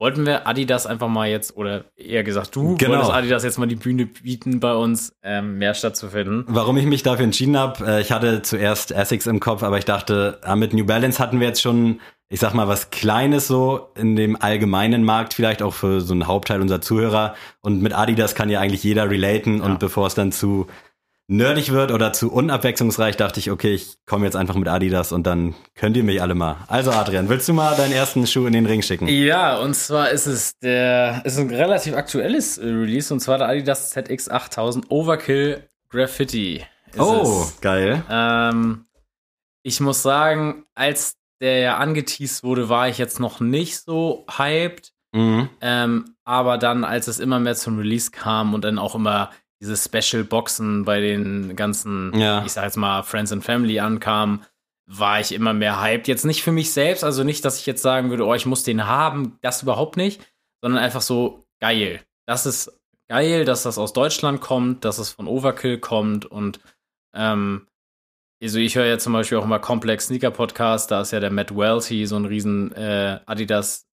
wollten wir Adidas einfach mal jetzt, oder eher gesagt, du Genau. wolltest Adidas jetzt mal die Bühne bieten, bei uns ähm, mehr stattzufinden. Warum ich mich dafür entschieden habe, äh, ich hatte zuerst Essex im Kopf, aber ich dachte, ah, mit New Balance hatten wir jetzt schon, ich sag mal, was Kleines so in dem allgemeinen Markt, vielleicht auch für so einen Hauptteil unserer Zuhörer. Und mit Adidas kann ja eigentlich jeder relaten. Ja. Und bevor es dann zu nerdig wird oder zu unabwechslungsreich, dachte ich, okay, ich komme jetzt einfach mit Adidas und dann könnt ihr mich alle mal. Also Adrian, willst du mal deinen ersten Schuh in den Ring schicken? Ja, und zwar ist es der, ist ein relativ aktuelles äh, Release und zwar der Adidas ZX8000 Overkill Graffiti. oh, es. geil. Ähm, ich muss sagen, als der ja angeteased wurde, war ich jetzt noch nicht so hyped. Mhm. Ähm, aber dann, als es immer mehr zum Release kam und dann auch immer diese Special Boxen bei den ganzen, Ja. ich sag jetzt mal, Friends and Family ankamen, war ich immer mehr hyped. Jetzt nicht für mich selbst, also nicht, dass ich jetzt sagen würde, oh, ich muss den haben, das überhaupt nicht, sondern einfach so geil. Das ist geil, dass das aus Deutschland kommt, dass es von Overkill kommt und ähm, also ich höre ja zum Beispiel auch immer Complex Sneaker Podcast, da ist ja der Matt Welty so ein riesen äh, Adidas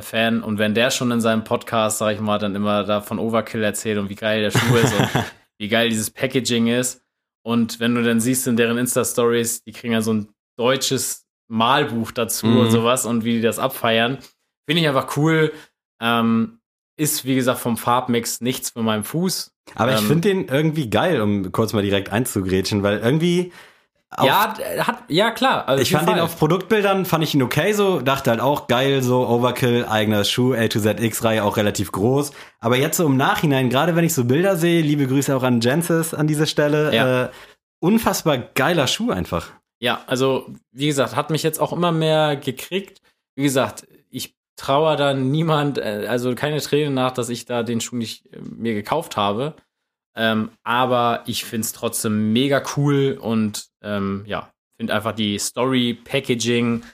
Fan und wenn der schon in seinem Podcast, sag ich mal, dann immer da von Overkill erzählt und wie geil der Schuh ist und wie geil dieses Packaging ist und wenn du dann siehst in deren Insta Stories, die kriegen ja so ein deutsches Malbuch dazu Mhm. und sowas und wie die das abfeiern, finde ich einfach cool. Ähm, ist wie gesagt vom Farbmix nichts für meinen Fuß. Aber ich Ähm, finde den irgendwie geil, um kurz mal direkt einzugrätschen, weil irgendwie ja, hat ja klar. Also Ich fand jeden ihn Fall. auf Produktbildern, fand ich ihn okay so, dachte halt auch geil, so Overkill, eigener Schuh, A to Z X-Reihe, auch relativ groß. Aber jetzt so im Nachhinein, gerade wenn ich so Bilder sehe, liebe Grüße auch an Jensis an dieser Stelle, Ja. äh, unfassbar geiler Schuh einfach. Ja, also wie gesagt, hat mich jetzt auch immer mehr gekriegt. Wie gesagt, ich traue da niemand, äh, also keine Tränen nach, dass ich da den Schuh nicht äh, mir gekauft habe. Ähm, aber ich finde es trotzdem mega cool und ähm, ja, finde einfach die Story, Packaging,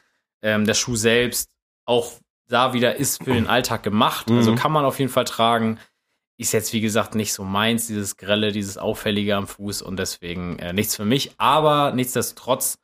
ähm, der Schuh selbst auch da wieder ist für den Alltag gemacht. Also Mhm. kann man auf jeden Fall tragen. Ist jetzt, wie gesagt, nicht so meins, dieses Grelle, dieses Auffällige am Fuß und deswegen äh, nichts für mich. Aber nichtsdestotrotz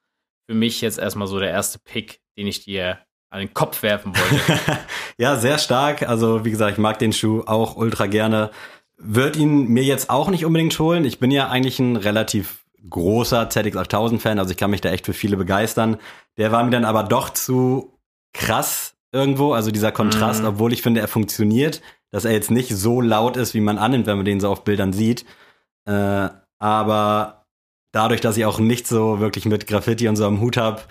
für mich jetzt erstmal so der erste Pick, den ich dir an den Kopf werfen wollte. ja, sehr stark. Also wie gesagt, ich mag den Schuh auch ultra gerne. Wird ihn mir jetzt auch nicht unbedingt holen. Ich bin ja eigentlich ein relativ großer ZX8000-Fan, also ich kann mich da echt für viele begeistern. Der war mir dann aber doch zu krass irgendwo, also dieser Kontrast, Mhm. obwohl ich finde, er funktioniert, dass er jetzt nicht so laut ist, wie man annimmt, wenn man den so auf Bildern sieht. Äh, aber dadurch, dass ich auch nicht so wirklich mit Graffiti und so am Hut habe,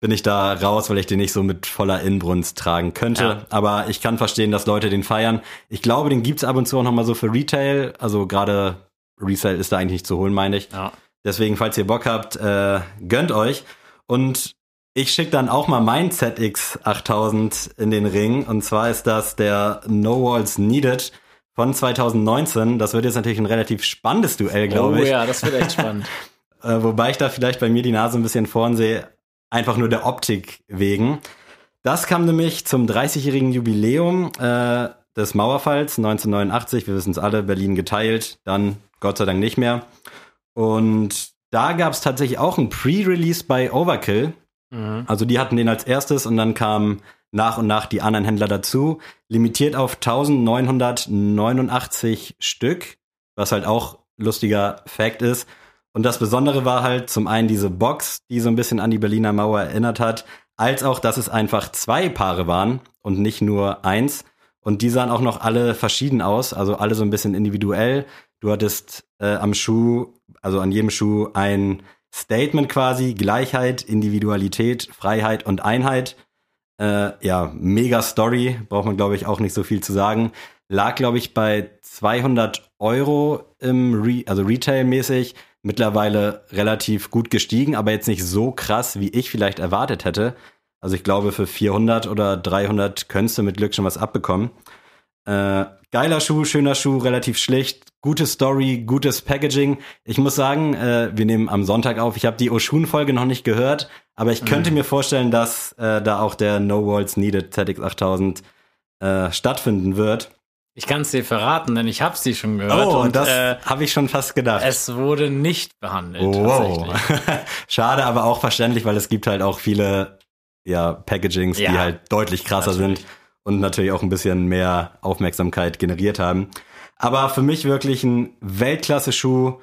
bin ich da raus, weil ich den nicht so mit voller Inbrunst tragen könnte. Ja. Aber ich kann verstehen, dass Leute den feiern. Ich glaube, den gibt's ab und zu auch noch mal so für Retail. Also gerade Resale ist da eigentlich nicht zu holen, meine ich. ja. Deswegen, falls ihr Bock habt, äh, gönnt euch. Und ich schicke dann auch mal mein ZX8000 in den Ring. Und zwar ist das der No Walls Needed von 2019. Das wird jetzt natürlich ein relativ spannendes Duell, glaube oh ich. ja, das wird echt spannend. Äh, wobei ich da vielleicht bei mir die Nase ein bisschen vorn sehe, einfach nur der Optik wegen. Das kam nämlich zum 30-jährigen Jubiläum äh, des Mauerfalls 1989. Wir wissen es alle, Berlin geteilt, dann Gott sei Dank nicht mehr. Und da gab es tatsächlich auch ein Pre-Release bei Overkill. Mhm. Also die hatten den als erstes und dann kamen nach und nach die anderen Händler dazu. Limitiert auf 1989 Stück, was halt auch lustiger Fact ist. Und das Besondere war halt zum einen diese Box, die so ein bisschen an die Berliner Mauer erinnert hat, als auch, dass es einfach zwei Paare waren und nicht nur eins. Und die sahen auch noch alle verschieden aus, also alle so ein bisschen individuell. Du hattest äh, am Schuh, also an jedem Schuh ein Statement quasi, Gleichheit, Individualität, Freiheit und Einheit. Äh, ja, mega Story, braucht man glaube ich auch nicht so viel zu sagen. Lag glaube ich bei 200 Euro im Re also Retail-mäßig. Mittlerweile relativ gut gestiegen, aber jetzt nicht so krass, wie ich vielleicht erwartet hätte. Also ich glaube, für 400 oder 300 könntest du mit Glück schon was abbekommen. Äh, geiler Schuh, schöner Schuh, relativ schlicht, gute Story, gutes Packaging. Ich muss sagen, äh, wir nehmen am Sonntag auf. Ich habe die Oshun-Folge noch nicht gehört, aber ich könnte mir vorstellen, dass äh, da auch der No Walls Needed ZX8000 äh, stattfinden wird. Ich kann es dir verraten, denn ich habe sie schon gehört. Oh, und das äh, habe ich schon fast gedacht. es wurde nicht behandelt. Wow. Tatsächlich. Schade, aber auch verständlich, weil es gibt halt auch viele ja, Packagings, Ja, die halt deutlich krasser natürlich. sind und natürlich auch ein bisschen mehr Aufmerksamkeit generiert haben. Aber für mich wirklich ein Weltklasse-Schuh.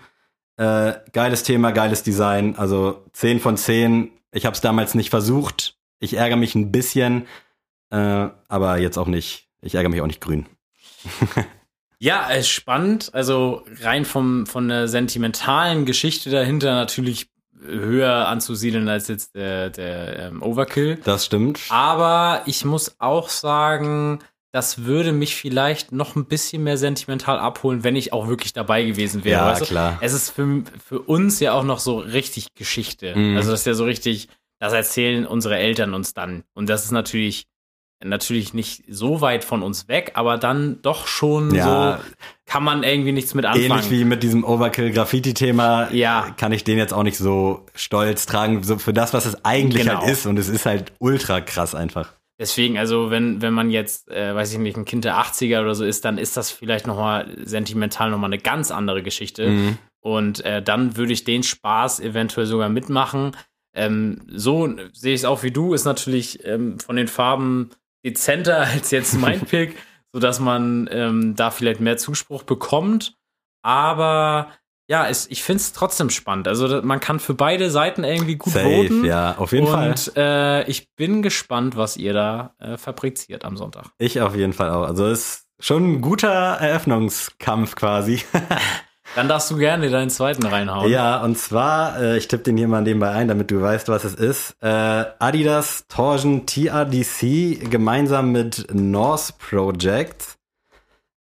Äh, geiles Thema, geiles Design. Also 10 von 10. Ich habe es damals nicht versucht. Ich ärgere mich ein bisschen, äh, aber jetzt auch nicht. Ich ärgere mich auch nicht grün. Ja, es ist spannend. Also rein vom, von der sentimentalen Geschichte dahinter natürlich höher anzusiedeln als jetzt der, der ähm, Overkill. Das stimmt. Aber ich muss auch sagen, das würde mich vielleicht noch ein bisschen mehr sentimental abholen, wenn ich auch wirklich dabei gewesen wäre. Ja, weißt du? klar. Es ist für, für uns ja auch noch so richtig Geschichte. Mhm. Also das ist ja so richtig, das erzählen unsere Eltern uns dann. Und das ist natürlich natürlich nicht so weit von uns weg, aber dann doch schon Ja. so kann man irgendwie nichts mit anfangen. Ähnlich wie mit diesem Overkill-Graffiti-Thema Ja. kann ich den jetzt auch nicht so stolz tragen, so für das, was es eigentlich Genau. halt ist. Und es ist halt ultra krass einfach. Deswegen, also wenn, wenn man jetzt, äh, weiß ich nicht, ein Kind der 80er oder so ist, dann ist das vielleicht nochmal sentimental nochmal eine ganz andere Geschichte. Mhm. Und äh, dann würde ich den Spaß eventuell sogar mitmachen. Ähm, so sehe ich es auch wie du, ist natürlich ähm, von den Farben dezenter als jetzt mein Pick, sodass man ähm, da vielleicht mehr Zuspruch bekommt. Aber ja, es, ich finde es trotzdem spannend. Also man kann für beide Seiten irgendwie gut Safe, voten. ja, auf jeden Fall. Und äh, ich bin gespannt, was ihr da äh, fabriziert am Sonntag. Ich auf jeden Fall auch. Also es ist schon ein guter Eröffnungskampf quasi. Dann darfst du gerne deinen zweiten reinhauen. ja, und zwar, äh, ich tippe den hier mal nebenbei ein, damit du weißt, was es ist. Äh, Adidas Torsion TRDC gemeinsam mit Norse Project.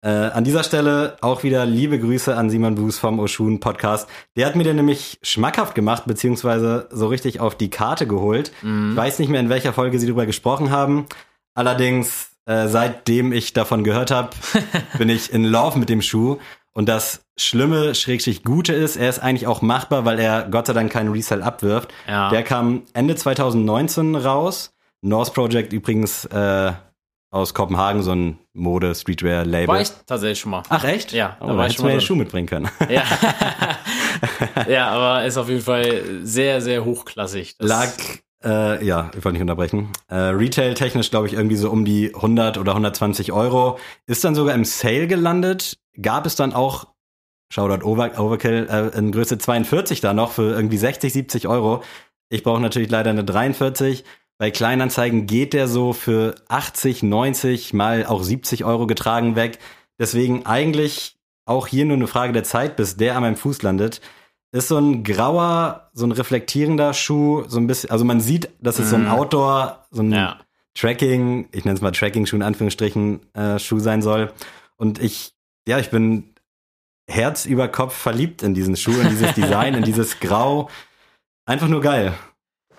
Äh, an dieser Stelle auch wieder liebe Grüße an Simon Buß vom Oshun Podcast. Der hat mir den nämlich schmackhaft gemacht, beziehungsweise so richtig auf die Karte geholt. Mhm. Ich weiß nicht mehr, in welcher Folge sie darüber gesprochen haben. Allerdings, äh, seitdem ich davon gehört habe, bin ich in Love mit dem Schuh. Und das Schlimme, Schrägstrich Gute ist, er ist eigentlich auch machbar, weil er Gott sei Dank keinen Resell abwirft. Ja. Der kam Ende 2019 raus. North Project übrigens äh, aus Kopenhagen, so ein Mode-Streetwear-Label. War ich tatsächlich schon mal. Ach echt? Ja, oh, da war ich hättest schon du mir mal den. Schuh mitbringen können. Ja. ja, aber ist auf jeden Fall sehr, sehr hochklassig. Das- Lag, äh, ja, ich wollte nicht unterbrechen. Äh, Retail-technisch glaube ich irgendwie so um die 100 oder 120 Euro. Ist dann sogar im Sale gelandet. Gab es dann auch, Shoutout Over Overkill, äh, in Größe 42 da noch für irgendwie 60, 70 Euro. Ich brauche natürlich leider eine 43. Bei Kleinanzeigen geht der so für 80, 90, mal auch 70 Euro getragen weg. Deswegen eigentlich auch hier nur eine Frage der Zeit, bis der an meinem Fuß landet. Ist so ein grauer, so ein reflektierender Schuh, so ein bisschen, also man sieht, dass es so ein Mhm. Outdoor, so ein Ja. Tracking, ich nenne es mal Tracking-Schuh in Anführungsstrichen, äh, Schuh sein soll. Und ich, ja, ich bin Herz über Kopf verliebt in diesen Schuh, in dieses Design, in dieses Grau. Einfach nur geil.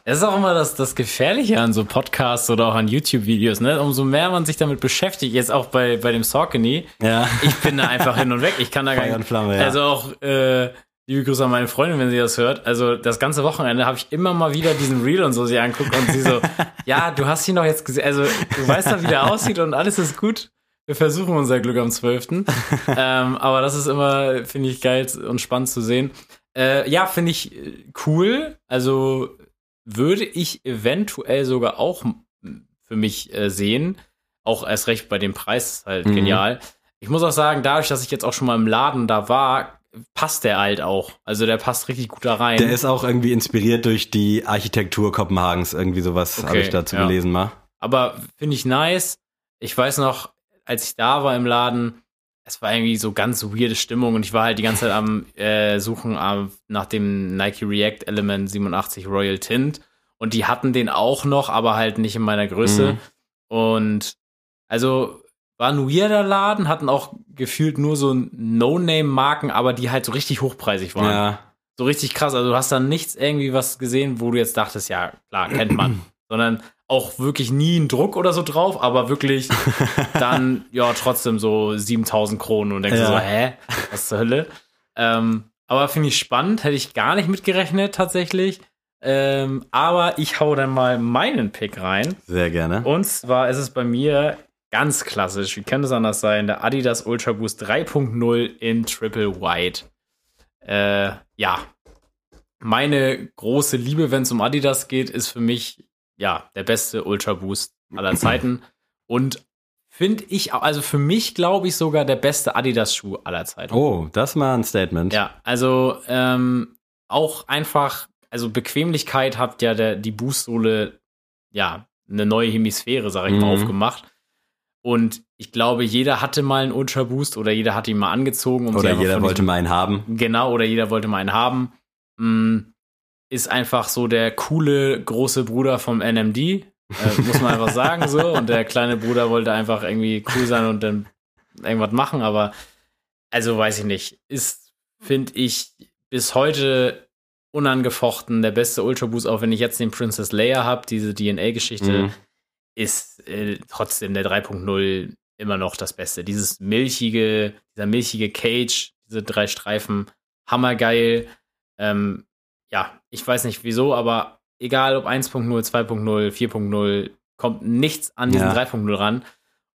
Es ist auch immer das, das Gefährliche an so Podcasts oder auch an YouTube-Videos, ne? Umso mehr man sich damit beschäftigt, jetzt auch bei, bei dem Saucony, Ja. ich bin da einfach hin und weg. Ich kann da gar nicht. Flamme, ja. Also auch, äh, liebe Grüße an meine Freundin, wenn sie das hört. Also das ganze Wochenende habe ich immer mal wieder diesen Reel und so sie anguckt und sie so, ja, du hast ihn doch jetzt gesehen. Also du weißt doch, wie der aussieht und alles ist gut. Wir versuchen unser Glück am 12. ähm, aber das ist immer, finde ich, geil und spannend zu sehen. Äh, ja, finde ich äh, cool. Also würde ich eventuell sogar auch für mich äh, sehen. Auch erst recht bei dem Preis ist halt Mhm. genial. Ich muss auch sagen, dadurch, dass ich jetzt auch schon mal im Laden da war, passt der halt auch. Also der passt richtig gut da rein. Der ist auch irgendwie inspiriert durch die Architektur Kopenhagens, irgendwie sowas Okay, habe ich dazu ja. gelesen mal. Aber finde ich nice. Ich weiß noch, als ich da war im Laden, es war irgendwie so ganz weirde Stimmung und ich war halt die ganze Zeit am äh, Suchen am, nach dem Nike React Element 87 Royal Tint und die hatten den auch noch, aber halt nicht in meiner Größe. Mhm. Und also war ein weirder Laden, hatten auch gefühlt nur so No-Name-Marken, aber die halt so richtig hochpreisig waren. Ja. So richtig krass. Also du hast da nichts irgendwie was gesehen, wo du jetzt dachtest, ja, klar, kennt man. Sondern auch wirklich nie einen Druck oder so drauf, aber wirklich dann, ja, trotzdem so 7000 Kronen und denkst Ja. du so, hä, was zur Hölle? Ähm, aber finde ich spannend, hätte ich gar nicht mitgerechnet tatsächlich. Ähm, aber ich hau dann mal meinen Pick rein. Sehr gerne. Und zwar ist es bei mir ganz klassisch, wie kann es anders sein, der Adidas Ultra Boost 3.0 in Triple White. Äh, ja, meine große Liebe, wenn es um Adidas geht, ist für mich ja der beste Ultra Boost aller Zeiten und finde ich, also für mich glaube ich sogar der beste Adidas Schuh aller Zeiten. Oh, das mal ein Statement. Ja, also ähm, auch einfach, also Bequemlichkeit hat ja der, die Boostsohle ja eine neue Hemisphäre, sag ich mal, Mhm. aufgemacht. Und ich glaube, jeder hatte mal einen Ultra Boost oder jeder hat ihn mal angezogen. Um Oder jeder wollte mal einen haben. Genau, oder jeder wollte mal einen haben. Mm, Ist einfach so der coole große Bruder vom NMD, äh, muss man einfach sagen so. Und der kleine Bruder wollte einfach irgendwie cool sein und dann irgendwas machen, aber also weiß ich nicht. Ist, finde ich, bis heute unangefochten der beste Ultra Boost, auch wenn ich jetzt den Princess Leia habe, diese DNA-Geschichte, Mhm. ist äh, trotzdem der 3.0 immer noch das Beste. Dieses milchige, dieser milchige Cage, diese drei Streifen, hammergeil. Ähm, ja, ich weiß nicht wieso, aber egal ob 1.0, 2.0, 4.0, kommt nichts an diesen Ja. 3.0 ran.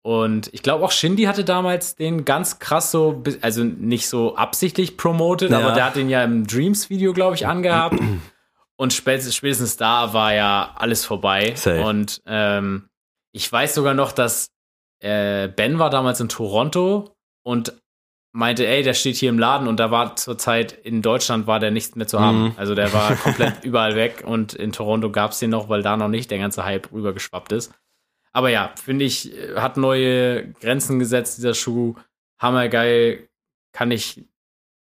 Und ich glaube auch Shindy hatte damals den ganz krass so, also nicht so absichtlich promoted, Ja. aber der hat den ja im Dreams-Video, glaube ich, angehabt. Und spätestens, spätestens da war ja alles vorbei. Safe. Und ähm, ich weiß sogar noch, dass äh, Ben war damals in Toronto und meinte, ey, der steht hier im Laden und da war zurzeit in Deutschland war der nichts mehr zu haben. Mhm. Also der war komplett überall weg und in Toronto gab es den noch, weil da noch nicht der ganze Hype rübergeschwappt ist. Aber ja, finde ich, äh, hat neue Grenzen gesetzt, dieser Schuh. Hammergeil, kann ich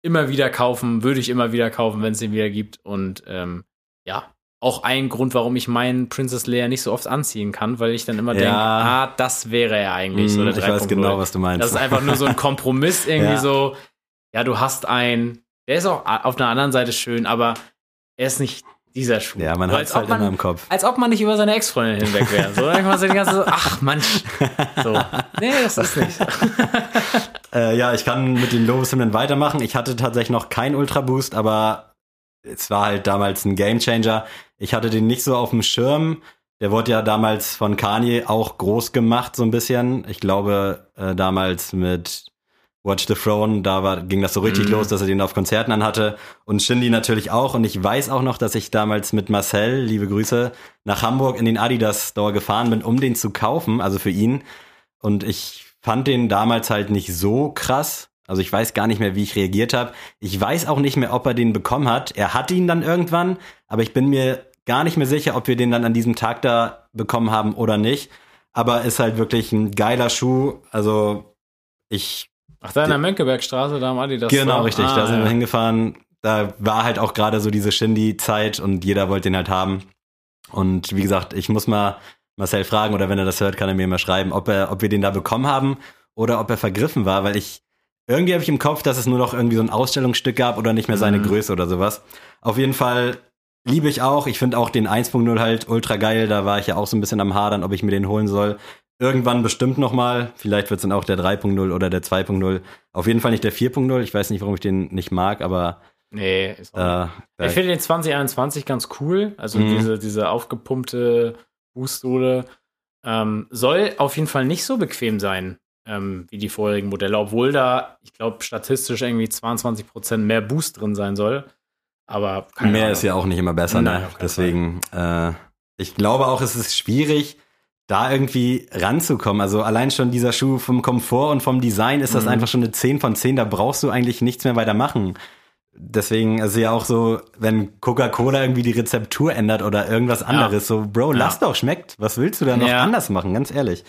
immer wieder kaufen, würde ich immer wieder kaufen, wenn es den wieder gibt. Und ähm, ja, auch ein Grund, warum ich meinen Princess Leia nicht so oft anziehen kann, weil ich dann immer Ja. denke, ah, das wäre er eigentlich. so Mhm, der ich weiß 3.0. genau, was du meinst. Das ist einfach nur so ein Kompromiss irgendwie Ja. so. Ja, du hast einen, der ist auch auf der anderen Seite schön, aber er ist nicht dieser Schuh. ja, man So, hat es halt man- immer im Kopf. als ob man nicht über seine Ex-Freundin hinweg wäre. So, dann kann man sich die ganze so, ach Mann. So. Nee, das ist nicht. so. Äh, ja, ich kann mit den Lobeshymnen weitermachen. Ich hatte tatsächlich noch keinen Ultra Boost, aber es war halt damals ein Gamechanger. Ich hatte den nicht so auf dem Schirm. Der wurde ja damals von Kanye auch groß gemacht, so ein bisschen. Ich glaube, äh, damals mit Watch the Throne, da war, ging das so richtig Mhm. los, dass er den auf Konzerten anhatte. Und Shindy natürlich auch. Und ich weiß auch noch, dass ich damals mit Marcel, liebe Grüße, nach Hamburg in den Adidas Store gefahren bin, um den zu kaufen, also für ihn. Und ich fand den damals halt nicht so krass. Also ich weiß gar nicht mehr, wie ich reagiert habe. Ich weiß auch nicht mehr, ob er den bekommen hat. Er hat ihn dann irgendwann, aber ich bin mir gar nicht mehr sicher, ob wir den dann an diesem Tag da bekommen haben oder nicht. Aber ist halt wirklich ein geiler Schuh. Also ich Ach, da in der Mönckebergstraße, da am Adidas. Genau, Store? richtig. Ah, da sind ja. wir hingefahren. Da war halt auch gerade so diese Shindy-Zeit und jeder wollte den halt haben. Und wie gesagt, ich muss mal Marcel fragen oder wenn er das hört, kann er mir mal schreiben, ob er, ob wir den da bekommen haben oder ob er vergriffen war, weil ich irgendwie habe ich im Kopf, dass es nur noch irgendwie so ein Ausstellungsstück gab oder nicht mehr seine Mhm. Größe oder sowas. Auf jeden Fall liebe ich auch. Ich finde auch den 1.0 halt ultra geil. Da war ich ja auch so ein bisschen am Hadern, ob ich mir den holen soll. Irgendwann bestimmt noch mal. Vielleicht wird es dann auch der 3.0 oder der 2.0. Auf jeden Fall nicht der 4.0. Ich weiß nicht, warum ich den nicht mag, aber Nee, ist auch äh, Ich finde den 2021 ganz cool. Also Mhm. diese, diese aufgepumpte Boostsohle ähm, soll auf jeden Fall nicht so bequem sein ähm, wie die vorherigen Modelle, obwohl da, ich glaube, statistisch irgendwie 22% mehr Boost drin sein soll. Aber keine mehr Ahnung. ist ja auch nicht immer besser, Nein, ne? Deswegen, äh, ich glaube auch, es ist schwierig, da irgendwie ranzukommen. Also allein schon dieser Schuh vom Komfort und vom Design ist das Mhm. einfach schon eine 10 von 10. Da brauchst du eigentlich nichts mehr weiter machen. Deswegen ist es ja auch so, wenn Coca-Cola irgendwie die Rezeptur ändert oder irgendwas anderes, so, Bro, Ja. lass doch, schmeckt. Was willst du da noch Ja. anders machen, ganz ehrlich?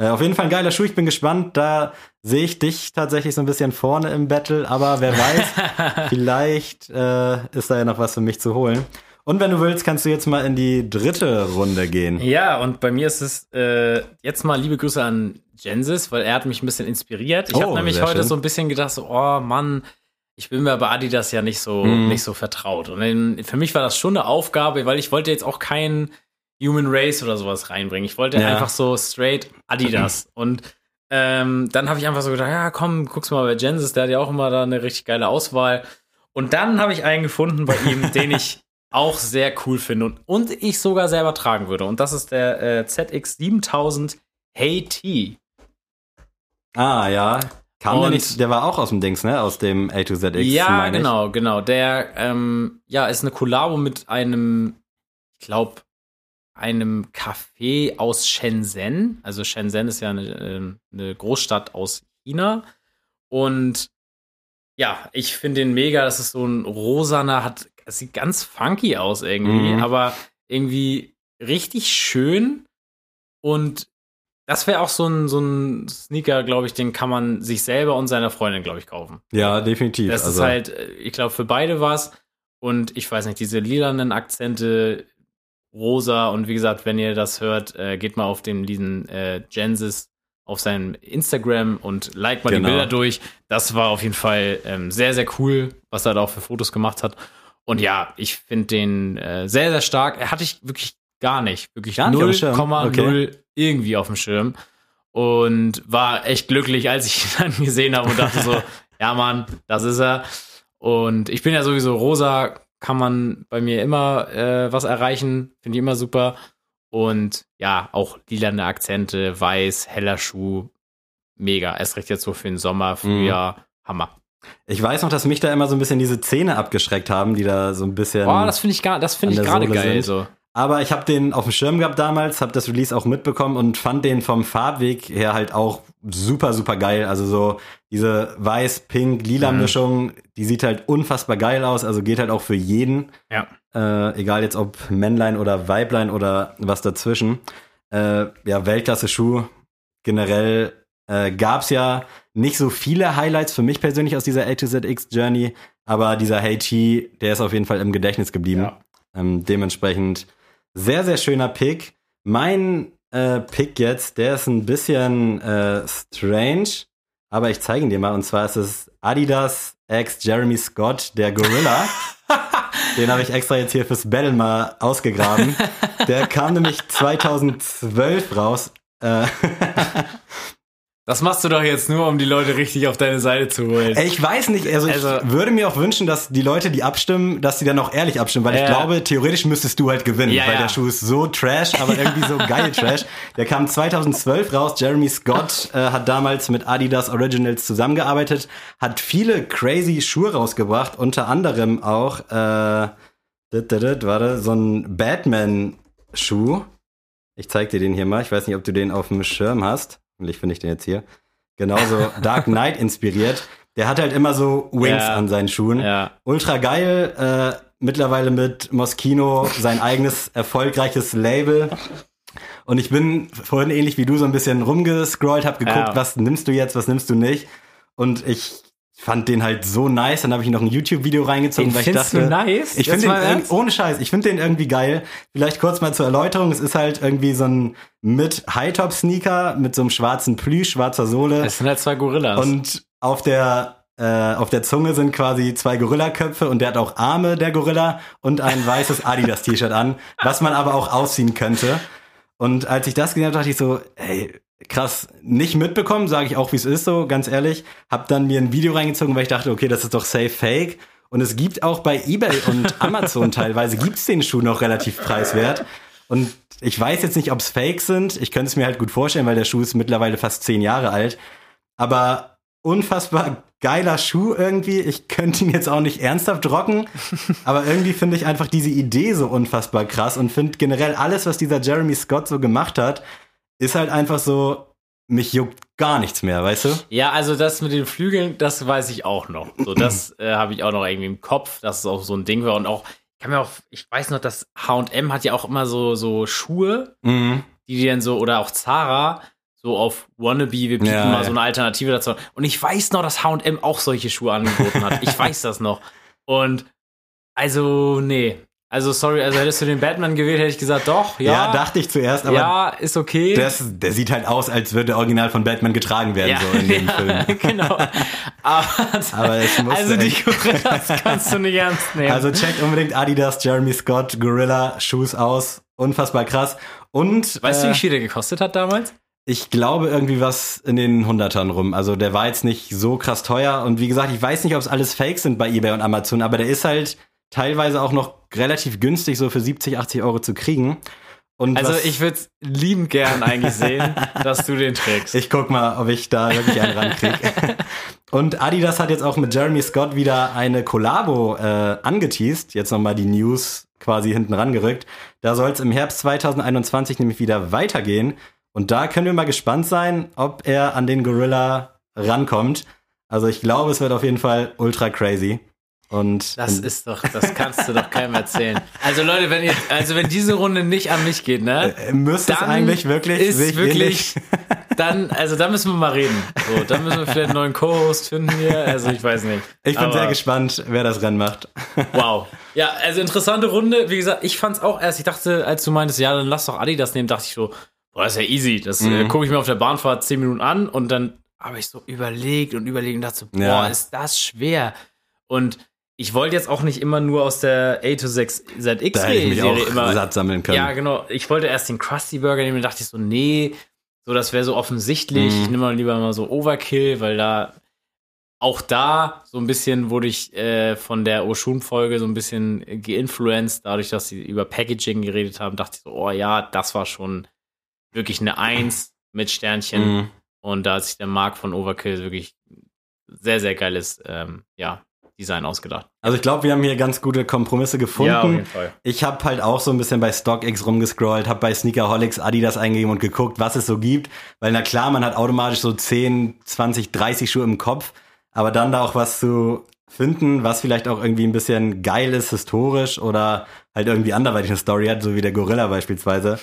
Äh, auf jeden Fall ein geiler Schuh, ich bin gespannt. Da sehe ich dich tatsächlich so ein bisschen vorne im Battle, aber wer weiß, vielleicht äh, ist da ja noch was für mich zu holen. Und wenn du willst, kannst du jetzt mal in die dritte Runde gehen. Ja, und bei mir ist es äh, jetzt mal liebe Grüße an Gensis, weil er hat mich ein bisschen inspiriert. Ich Oh, habe nämlich heute schön. so ein bisschen gedacht, so, oh Mann, ich bin mir bei Adidas ja nicht so, Mhm. nicht so vertraut. Und für mich war das schon eine Aufgabe, weil ich wollte jetzt auch keinen Human Race oder sowas reinbringen. Ich wollte Ja. einfach so straight Adidas. Und ähm, dann habe ich einfach so gedacht, ja, komm, guck's mal bei Genesis, der hat ja auch immer da eine richtig geile Auswahl. Und dann habe ich einen gefunden bei ihm, den ich auch sehr cool finde und, und ich sogar selber tragen würde. Und das ist der äh, ZX 7000 Hey T. Ah, ja. Kam der Und- nicht, der war auch aus dem Dings, ne? Aus dem A to ZX. Ja, meine ich. genau, genau. Der ähm, ja, ist eine Kollabo mit einem, ich glaube, einem Café aus Shenzhen. Also Shenzhen ist ja eine, ähm, eine Großstadt aus China. Und ja, ich finde den mega. Das ist so ein rosaner, hat, es sieht ganz funky aus irgendwie, Mhm. aber irgendwie richtig schön. Und das wäre auch so ein, so ein Sneaker, glaube ich, den kann man sich selber und seiner Freundin, glaube ich, kaufen. Ja, definitiv. Das also, ist halt, äh, ich glaube, für beide was. Und ich weiß nicht, diese lilanen Akzente, rosa. Und wie gesagt, wenn ihr das hört, äh, geht mal auf den diesen äh, Genesis auf seinem Instagram und like mal Genau. die Bilder durch. Das war auf jeden Fall ähm, sehr, sehr cool, was er da auch für Fotos gemacht hat. Und ja, ich finde den äh, sehr, sehr stark. Er hatte ich wirklich gar nicht. Wirklich Gar nicht auf dem Schirm? 0,0 Okay. irgendwie auf dem Schirm. Und war echt glücklich, als ich ihn dann gesehen habe und dachte so, ja Mann, das ist er. Und ich bin ja sowieso rosa, kann man bei mir immer äh, was erreichen, finde ich immer super. Und ja, auch lilane Akzente, weiß, heller Schuh, mega. Erst recht jetzt so für den Sommer, Frühjahr, Hammer. Ich weiß noch, dass mich da immer so ein bisschen diese Zähne abgeschreckt haben, die da so ein bisschen. Boah, das finde ich gar, das finde ich gerade geil. So. Aber ich habe den auf dem Schirm gehabt damals, habe das Release auch mitbekommen und fand den vom Farbweg her halt auch super, super geil. Also so diese weiß-pink-lila Mhm. Mischung, die sieht halt unfassbar geil aus. Also geht halt auch für jeden. Ja. Äh, egal jetzt ob Männlein oder Weiblein oder was dazwischen. Äh, ja, Weltklasse-Schuh. Generell äh, gab's ja nicht so viele Highlights für mich persönlich aus dieser A to ZX Journey, aber dieser Hey T, der ist auf jeden Fall im Gedächtnis geblieben. Ja. Ähm, dementsprechend sehr, sehr schöner Pick. Mein äh, Pick jetzt, der ist ein bisschen äh, strange, aber ich zeige ihn dir mal. Und zwar ist es Adidas X Jeremy Scott, der Gorilla. Den habe ich extra jetzt hier fürs Battle mal ausgegraben. Der kam nämlich 2012 raus. Äh, Das machst du doch jetzt nur, um die Leute richtig auf deine Seite zu holen. ich weiß nicht, also, Also- ich würde mir auch wünschen, dass die Leute, die abstimmen, dass sie dann auch ehrlich abstimmen, weil ich Ja. glaube, theoretisch müsstest du halt gewinnen, Ja, weil ja. der Schuh ist so trash, aber irgendwie so geil trash. Der kam 2012 raus. Jeremy Scott äh, hat damals mit Adidas Originals zusammengearbeitet, hat viele crazy Schuhe rausgebracht, unter anderem auch, äh, dit, dit, dit, warte, so ein Batman-Schuh. Ich zeig dir den hier mal. Ich weiß nicht, ob du den auf dem Schirm hast. Hoffentlich finde ich den jetzt hier. Genauso Dark Knight inspiriert. Der hat halt immer so Wings Ja. an seinen Schuhen. Ja. Ultra geil. Äh, mittlerweile mit Moschino sein eigenes erfolgreiches Label. Und ich bin vorhin ähnlich wie du so ein bisschen rumgescrollt, hab geguckt, Ja. was nimmst du jetzt, was nimmst du nicht. Und ich fand den halt so nice. Dann habe ich noch ein YouTube-Video reingezogen, Den weil ich dachte, nice? ich finde den ohne Scheiß, ich finde den irgendwie geil. Vielleicht kurz mal zur Erläuterung. Es ist halt irgendwie so ein mit High-Top-Sneaker mit so einem schwarzen Plüsch, schwarzer Sohle. Es sind halt zwei Gorillas. Und auf der äh, auf der Zunge sind quasi zwei Gorillaköpfe und der hat auch Arme, der Gorilla, und ein weißes Adidas-T-Shirt an, was man aber auch ausziehen könnte. Und als ich das gesehen habe, dachte ich so, ey, krass, nicht mitbekommen, sage ich auch, wie es ist, so ganz ehrlich. Hab dann mir ein Video reingezogen, weil ich dachte, okay, das ist doch safe fake. Und es gibt auch bei eBay und Amazon teilweise gibt's den Schuh noch relativ preiswert. Und ich weiß jetzt nicht, ob's Fake sind. Ich könnte es mir halt gut vorstellen, weil der Schuh ist mittlerweile fast zehn Jahre alt. Aber unfassbar geiler Schuh irgendwie. Ich könnte ihn jetzt auch nicht ernsthaft rocken, aber irgendwie finde ich einfach diese Idee so unfassbar krass und finde generell alles, was dieser Jeremy Scott so gemacht hat, ist halt einfach so, mich juckt gar nichts mehr, weißt du? Ja, also das mit den Flügeln, das weiß ich auch noch. So, das äh, habe ich auch noch irgendwie im Kopf, dass es auch so ein Ding war. Und auch, ich kann mir auch, ich weiß noch, dass HM hat ja auch immer so, so Schuhe, Mhm. die die dann so, oder auch Zara, so auf Wannabe, wir bieten Ja, mal ja. so eine Alternative dazu. Und ich weiß noch, dass HM auch solche Schuhe angeboten hat. Ich weiß das noch. Und also, nee. Also, sorry, also hättest du den Batman gewählt, hätte ich gesagt, doch, Ja, ja. dachte ich zuerst, aber ja, ist okay. das, der sieht halt aus, als würde original von Batman getragen werden, so in dem ja, Film. genau. Aber, Aber es musste also die Gorillas kannst du nicht ernst nehmen. Also checkt unbedingt Adidas, Jeremy Scott, Gorilla, Shoes aus. Unfassbar krass. Und weißt du, äh, wie viel der gekostet hat damals? ich glaube irgendwie was in den Hundertern rum. Also der war jetzt nicht so krass teuer. Und wie gesagt, ich weiß nicht, ob es alles Fake sind bei eBay und Amazon, aber der ist halt teilweise auch noch relativ günstig, so für 70, 80 Euro zu kriegen. Und Also ich würde es liebend gern eigentlich sehen, dass du den trägst. Ich guck mal, ob ich da wirklich einen rankrieg. Und Adidas hat jetzt auch mit Jeremy Scott wieder eine Kollabo äh, angeteased. Jetzt nochmal die News quasi hinten rangerückt. Da soll es im Herbst 2021 nämlich wieder weitergehen. Und da können wir mal gespannt sein, ob er an den Gorilla rankommt. Also ich glaube, es wird auf jeden Fall ultra crazy. Und Das ist doch, das kannst du doch keinem erzählen. Also Leute, wenn ihr, also wenn diese Runde nicht an mich geht, ne? äh, müsste es eigentlich wirklich ist sich wirklich, dann, also da müssen wir mal reden. So, dann müssen wir vielleicht einen neuen Co-Host finden hier. Also ich weiß nicht. Ich bin Aber- sehr gespannt, wer das Rennen macht. Wow. Ja, also interessante Runde. Wie gesagt, ich fand's auch erst, ich dachte, als du meintest, ja, dann lass doch Adidas nehmen, dachte ich so, boah, das ist ja easy. Das Mhm. äh, gucke ich mir auf der Bahnfahrt zehn Minuten an und dann habe ich so überlegt und überlegt und dachte so, boah, Ja. ist das schwer. Und ich wollte jetzt auch nicht immer nur aus der A to 6 ZX Serie auch immer satt sammeln können. Ja, genau. Ich wollte erst den Krusty Burger nehmen dachte ich so, nee, so das wäre so offensichtlich. Mhm. Ich nehme mal lieber mal so Overkill, weil da auch da so ein bisschen wurde ich äh, von der Oshun-Folge so ein bisschen geinfluenced, dadurch, dass sie über Packaging geredet haben, dachte ich so, oh ja, das war schon wirklich eine Eins mit Sternchen. Mhm. Und da hat sich der Mark von Overkill wirklich sehr, sehr geiles ähm, ja, Design ausgedacht. Also ich glaube, wir haben hier ganz gute Kompromisse gefunden. Fall. Ich habe halt auch so ein bisschen bei StockX rumgescrollt, habe bei Sneakerholics Adidas eingegeben und geguckt, was es so gibt. Weil na klar, man hat automatisch so 10, 20, 30 Schuhe im Kopf, aber dann da auch was zu finden, was vielleicht auch irgendwie ein bisschen geil ist, historisch oder halt irgendwie anderweitig eine Story hat, so wie der Gorilla beispielsweise.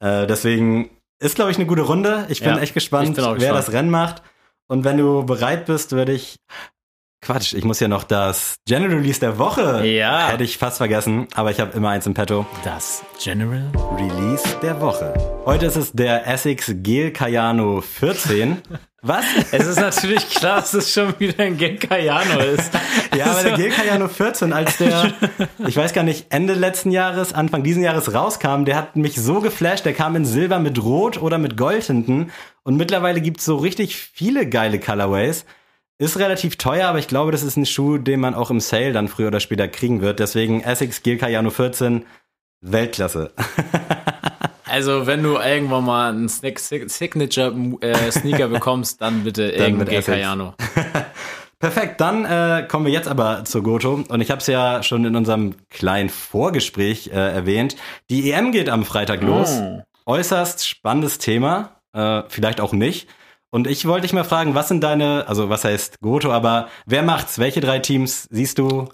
Äh, deswegen ist, glaube ich, eine gute Runde. Ich bin Ja, echt gespannt, bin wer gespannt. das Rennen macht. Und wenn du bereit bist, würde ich. Quatsch, ich muss ja noch das General Release der Woche. Ja. Hätte ich fast vergessen, aber ich habe immer eins im Petto. Das General Release der Woche. Heute ist es der Essex Gel Cayano 14. Was? Es ist natürlich klar, dass es schon wieder ein Genkayano ist. Ja, aber der Gel Cayano 14, als der, ich weiß gar nicht, Ende letzten Jahres, Anfang diesen Jahres rauskam, der hat mich so geflasht. Der kam in Silber mit Rot oder mit Gold hinten. Und mittlerweile gibt's so richtig viele geile Colorways. Ist relativ teuer, aber ich glaube, das ist ein Schuh, den man auch im Sale dann früher oder später kriegen wird. Deswegen Essex Gel Cayano 14, Weltklasse. Also, wenn du irgendwann mal einen Snick- Signature äh, Sneaker bekommst, dann bitte Dann irgendein Essex. Genkayano. Perfekt, dann äh, kommen wir jetzt aber zu Goto. Und ich habe es ja schon in unserem kleinen Vorgespräch äh, erwähnt. Die EM geht am Freitag los. Oh. Äußerst spannendes Thema, äh, vielleicht auch nicht. Und ich wollte dich mal fragen, was sind deine, also was heißt Goto, aber wer macht's? Welche drei Teams siehst du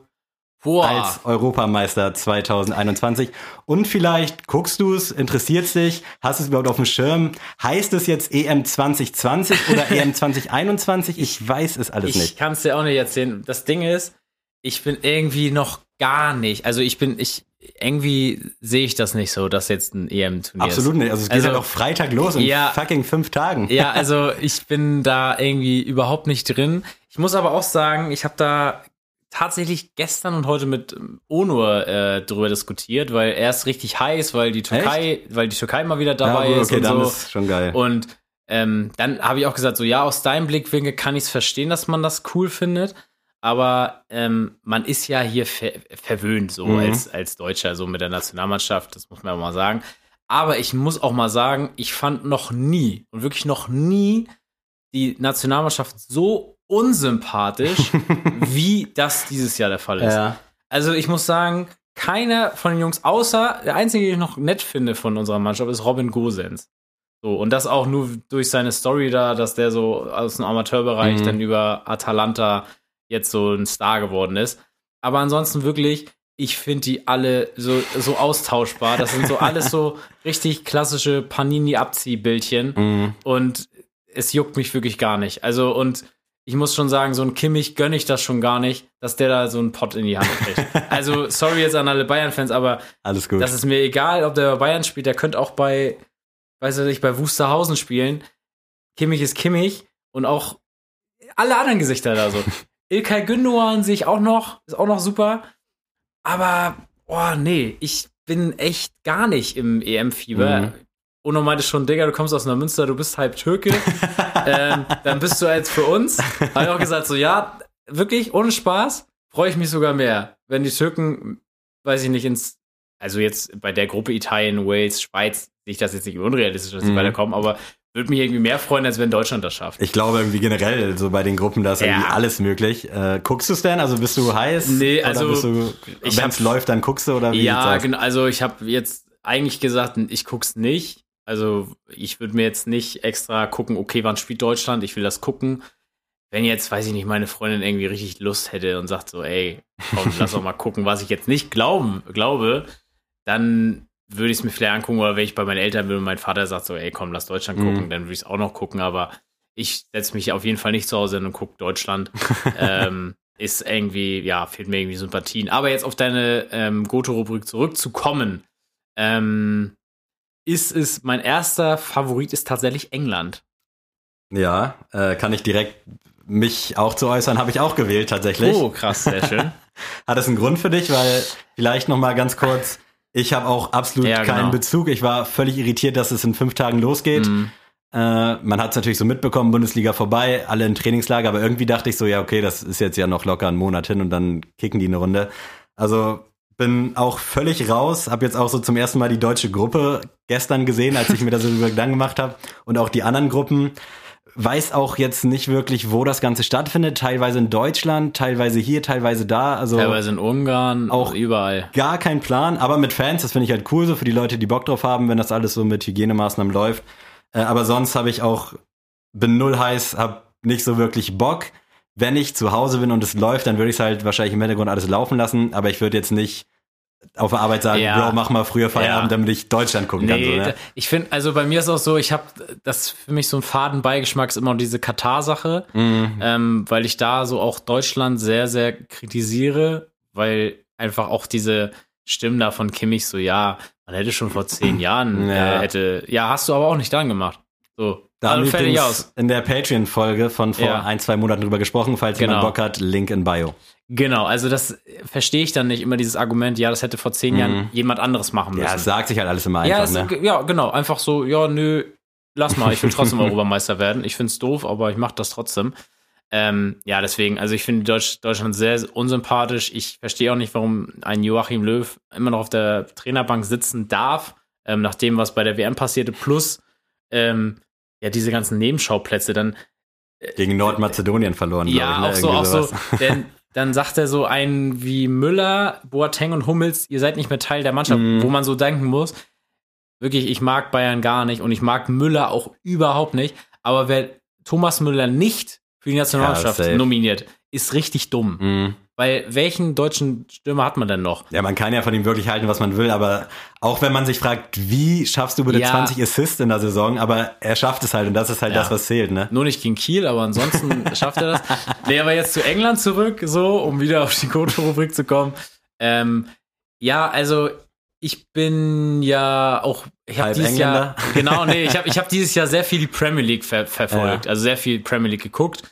Boah. als Europameister 2021? Und vielleicht guckst du es, interessiert dich, hast es überhaupt auf dem Schirm? Heißt es jetzt EM 2020 oder EM 2021? Ich weiß es alles ich nicht. kann es dir auch nicht erzählen. Das Ding ist, ich bin irgendwie noch gar nicht. Also ich bin, ich irgendwie sehe ich das nicht so, dass jetzt ein EM-Turnier ist. Absolut nicht. Also es geht Also- ja noch Freitag los in Ja. fucking fünf Tagen. Ja, also ich bin da irgendwie überhaupt nicht drin. Ich muss aber auch sagen, ich habe da tatsächlich gestern und heute mit ähm, Onur äh, drüber diskutiert, weil er ist richtig heiß, weil die Türkei, weil die Türkei mal wieder dabei ja, ist okay, und dann so. ist schon geil. Und ähm, dann habe ich auch gesagt, so ja, aus deinem Blickwinkel kann ich es verstehen, dass man das cool findet. Aber ähm, man ist ja hier ver verwöhnt, so Mhm. als, als Deutscher, so mit der Nationalmannschaft, das muss man auch mal sagen. Aber ich muss auch mal sagen, ich fand noch nie und wirklich noch nie die Nationalmannschaft so unsympathisch, wie das dieses Jahr der Fall ist. ja. Also ich muss sagen, keiner von den Jungs, außer der einzige, den ich noch nett finde von unserer Mannschaft, ist Robin Gosens. So, und das auch nur durch seine Story da, dass der so aus dem Amateurbereich Mhm. dann über Atalanta jetzt so ein Star geworden ist. Aber ansonsten wirklich, ich finde die alle so, so austauschbar. Das sind so alles so richtig klassische Panini-Abziehbildchen. Mhm. Und es juckt mich wirklich gar nicht. Also, und ich muss schon sagen, so ein Kimmich gönne ich das schon gar nicht, dass der da so einen Pott in die Hand kriegt. also, sorry jetzt an alle Bayern-Fans, aber Alles gut. das ist mir egal, ob der bei Bayern spielt. Der könnte auch bei, weiß ich nicht, bei Wusterhausen spielen. Kimmich ist Kimmich und auch alle anderen Gesichter da so. Ilkay Gündoğan sehe ich auch noch, ist auch noch super. Aber, oh nee, ich bin echt gar nicht im EM-Fieber. Mhm. Uno meinte schon, Digga, du kommst aus Neumünster, du bist halb Türke. ähm, dann bist du jetzt für uns. Habe ich auch gesagt, so ja, wirklich, ohne Spaß, freue ich mich sogar mehr. Wenn die Türken, weiß ich nicht, ins, also jetzt bei der Gruppe Italien, Wales, Schweiz, sehe ich das jetzt nicht unrealistisch, dass sie Mhm. weiterkommen, aber würde mich irgendwie mehr freuen, als wenn Deutschland das schafft. Ich glaube irgendwie generell, so bei den Gruppen, da ist irgendwie Ja. alles möglich. Äh, guckst du es denn? Also bist du heiß? Nee, also, wenn es läuft, dann guckst du oder wie Ja, genau. Also ich habe jetzt eigentlich gesagt, ich guck's nicht. Also ich würde mir jetzt nicht extra gucken, okay, wann spielt Deutschland? Ich will das gucken. Wenn jetzt, weiß ich nicht, meine Freundin irgendwie richtig Lust hätte und sagt so, ey, komm, lass doch mal gucken, was ich jetzt nicht glauben, glaube, dann würde ich es mir vielleicht angucken, oder wenn ich bei meinen Eltern bin und mein Vater sagt so, ey, komm, lass Deutschland gucken, Mhm. dann würde ich es auch noch gucken, aber ich setze mich auf jeden Fall nicht zu Hause hin und gucke Deutschland. ähm, ist irgendwie, ja, fehlt mir irgendwie Sympathien. Aber jetzt auf deine ähm, Goto-Rubrik zurückzukommen, ähm, ist es, mein erster Favorit ist tatsächlich England. Ja, äh, kann ich direkt mich auch zu äußern, habe ich auch gewählt tatsächlich. Oh, krass, sehr schön. Hat das einen Grund für dich? Weil vielleicht noch mal ganz kurz, ich habe auch absolut Ja, keinen genau. Bezug. Ich war völlig irritiert, dass es in fünf Tagen losgeht. Mhm. Äh, man hat es natürlich so mitbekommen, Bundesliga vorbei, alle in Trainingslager, aber irgendwie dachte ich so, ja, okay, das ist jetzt ja noch locker einen Monat hin und dann kicken die eine Runde. Also bin auch völlig raus, habe jetzt auch so zum ersten Mal die deutsche Gruppe gestern gesehen, als ich mir da so darüber Gedanken gemacht habe und auch die anderen Gruppen. Weiß auch jetzt nicht wirklich, wo das Ganze stattfindet. Teilweise in Deutschland, teilweise hier, teilweise da. Also Teilweise in Ungarn, Auch- auch überall. gar kein Plan, aber mit Fans, das finde ich halt cool, so für die Leute, die Bock drauf haben, wenn das alles so mit Hygienemaßnahmen läuft. Äh, aber sonst habe ich auch, bin null heiß, hab nicht so wirklich Bock. Wenn ich zu Hause bin und es läuft, dann würde ich es halt wahrscheinlich im Hintergrund alles laufen lassen, aber ich würde jetzt nicht auf der Arbeit sagen, Ja. Bro, mach mal früher Feierabend, Ja. damit ich Deutschland gucken kann. So, Nee, ne? ich finde, also bei mir ist auch so, ich habe das für mich so ein Fadenbeigeschmack ist immer diese Katar-Sache, Mhm. ähm, weil ich da so auch Deutschland sehr, sehr kritisiere, weil einfach auch diese Stimmen da von Kimmich so, ja, man hätte schon vor zehn Jahren, Ja. äh, hätte, ja, hast du aber auch nicht dann gemacht. So, Da haben dann wir in der Patreon-Folge von vor Ja. ein, zwei Monaten drüber gesprochen, falls Genau. jemand Bock hat, Link in Bio. Genau, also das verstehe ich dann nicht immer dieses Argument, ja, das hätte vor zehn Jahren jemand anderes machen müssen. Mhm. Ja, es sagt sich halt alles immer ja, einfach, es, ne? ja, genau, einfach so, ja, nö, lass mal, ich will trotzdem Europameister werden. Ich find's doof, aber ich mach das trotzdem. Ähm, ja, deswegen, also ich finde Deutsch, Deutschland sehr unsympathisch. Ich verstehe auch nicht, warum ein Joachim Löw immer noch auf der Trainerbank sitzen darf, ähm, nach dem, was bei der WM passierte, plus ähm, ja, diese ganzen Nebenschauplätze, dann Gegen Nordmazedonien verloren, ja, glaube ich. auch Ne? so, auch Irgendwie so. sowas. Denn dann sagt er so einen wie Müller, Boateng und Hummels, ihr seid nicht mehr Teil der Mannschaft, Mhm. wo man so denken muss, wirklich, ich mag Bayern gar nicht und ich mag Müller auch überhaupt nicht. Aber wer Thomas Müller nicht für die Nationalmannschaft Ja, nominiert, ist richtig dumm. Mhm. Weil welchen deutschen Stürmer hat man denn noch? Ja, man kann ja von ihm wirklich halten, was man will, aber auch wenn man sich fragt, wie schaffst du bitte Ja. 20 Assists in der Saison, aber er schafft es halt und das ist halt Ja. das, was zählt, ne? Nur nicht gegen Kiel, aber ansonsten schafft er das. Nee, aber jetzt zu England zurück, so, um wieder auf die Koto-Rubrik zu kommen. Ähm, ja, also ich bin ja auch, ich habe dieses Jahr, Engländer. genau, nee, ich habe ich hab dieses Jahr sehr viel die Premier League ver verfolgt, also sehr viel Premier League geguckt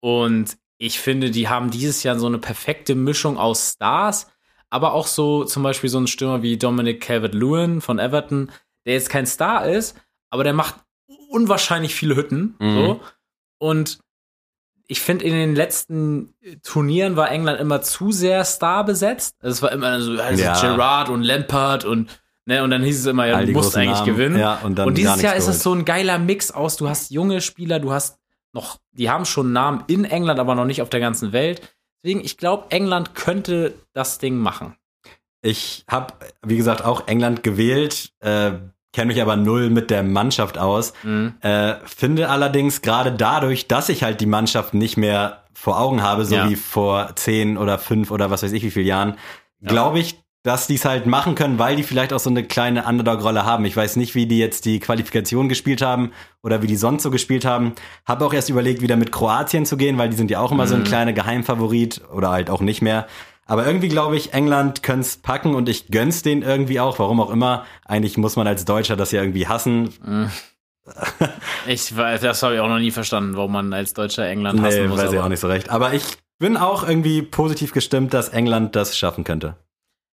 und ich finde, die haben dieses Jahr so eine perfekte Mischung aus Stars, aber auch so zum Beispiel so ein Stürmer wie Dominic Calvert-Lewin von Everton, der jetzt kein Star ist, aber der macht unwahrscheinlich viele Hütten, Mhm. so und ich finde, in den letzten Turnieren war England immer zu sehr Star besetzt. Es war immer so, also Ja. Gerrard und Lampard und, ne, und dann hieß es immer, ja, du musst eigentlich Namen. gewinnen. Ja, und dann und dieses Jahr ist es so ein geiler Mix aus, du hast junge Spieler, du hast noch, die haben schon Namen in England, aber noch nicht auf der ganzen Welt. Deswegen, ich glaube, England könnte das Ding machen. Ich habe, wie gesagt, auch England gewählt, äh, kenne mich aber null mit der Mannschaft aus. Mhm. Äh, finde allerdings gerade dadurch, dass ich halt die Mannschaft nicht mehr vor Augen habe, so Ja. wie vor zehn oder fünf oder was weiß ich wie viele Jahren, glaube ich, dass die es halt machen können, weil die vielleicht auch so eine kleine Underdog-Rolle haben. Ich weiß nicht, wie die jetzt die Qualifikation gespielt haben oder wie die sonst so gespielt haben. Habe auch erst überlegt, wieder mit Kroatien zu gehen, weil die sind ja auch immer so ein Mhm. kleiner Geheimfavorit oder halt auch nicht mehr. Aber irgendwie glaube ich, England können's packen und ich gönn's denen irgendwie auch, warum auch immer. Eigentlich muss man als Deutscher das ja irgendwie hassen. Mhm. Ich weiß, das habe ich auch noch nie verstanden, warum man als Deutscher England hassen Nee, muss. weiß ich aber- auch nicht so recht. Aber ich bin auch irgendwie positiv gestimmt, dass England das schaffen könnte.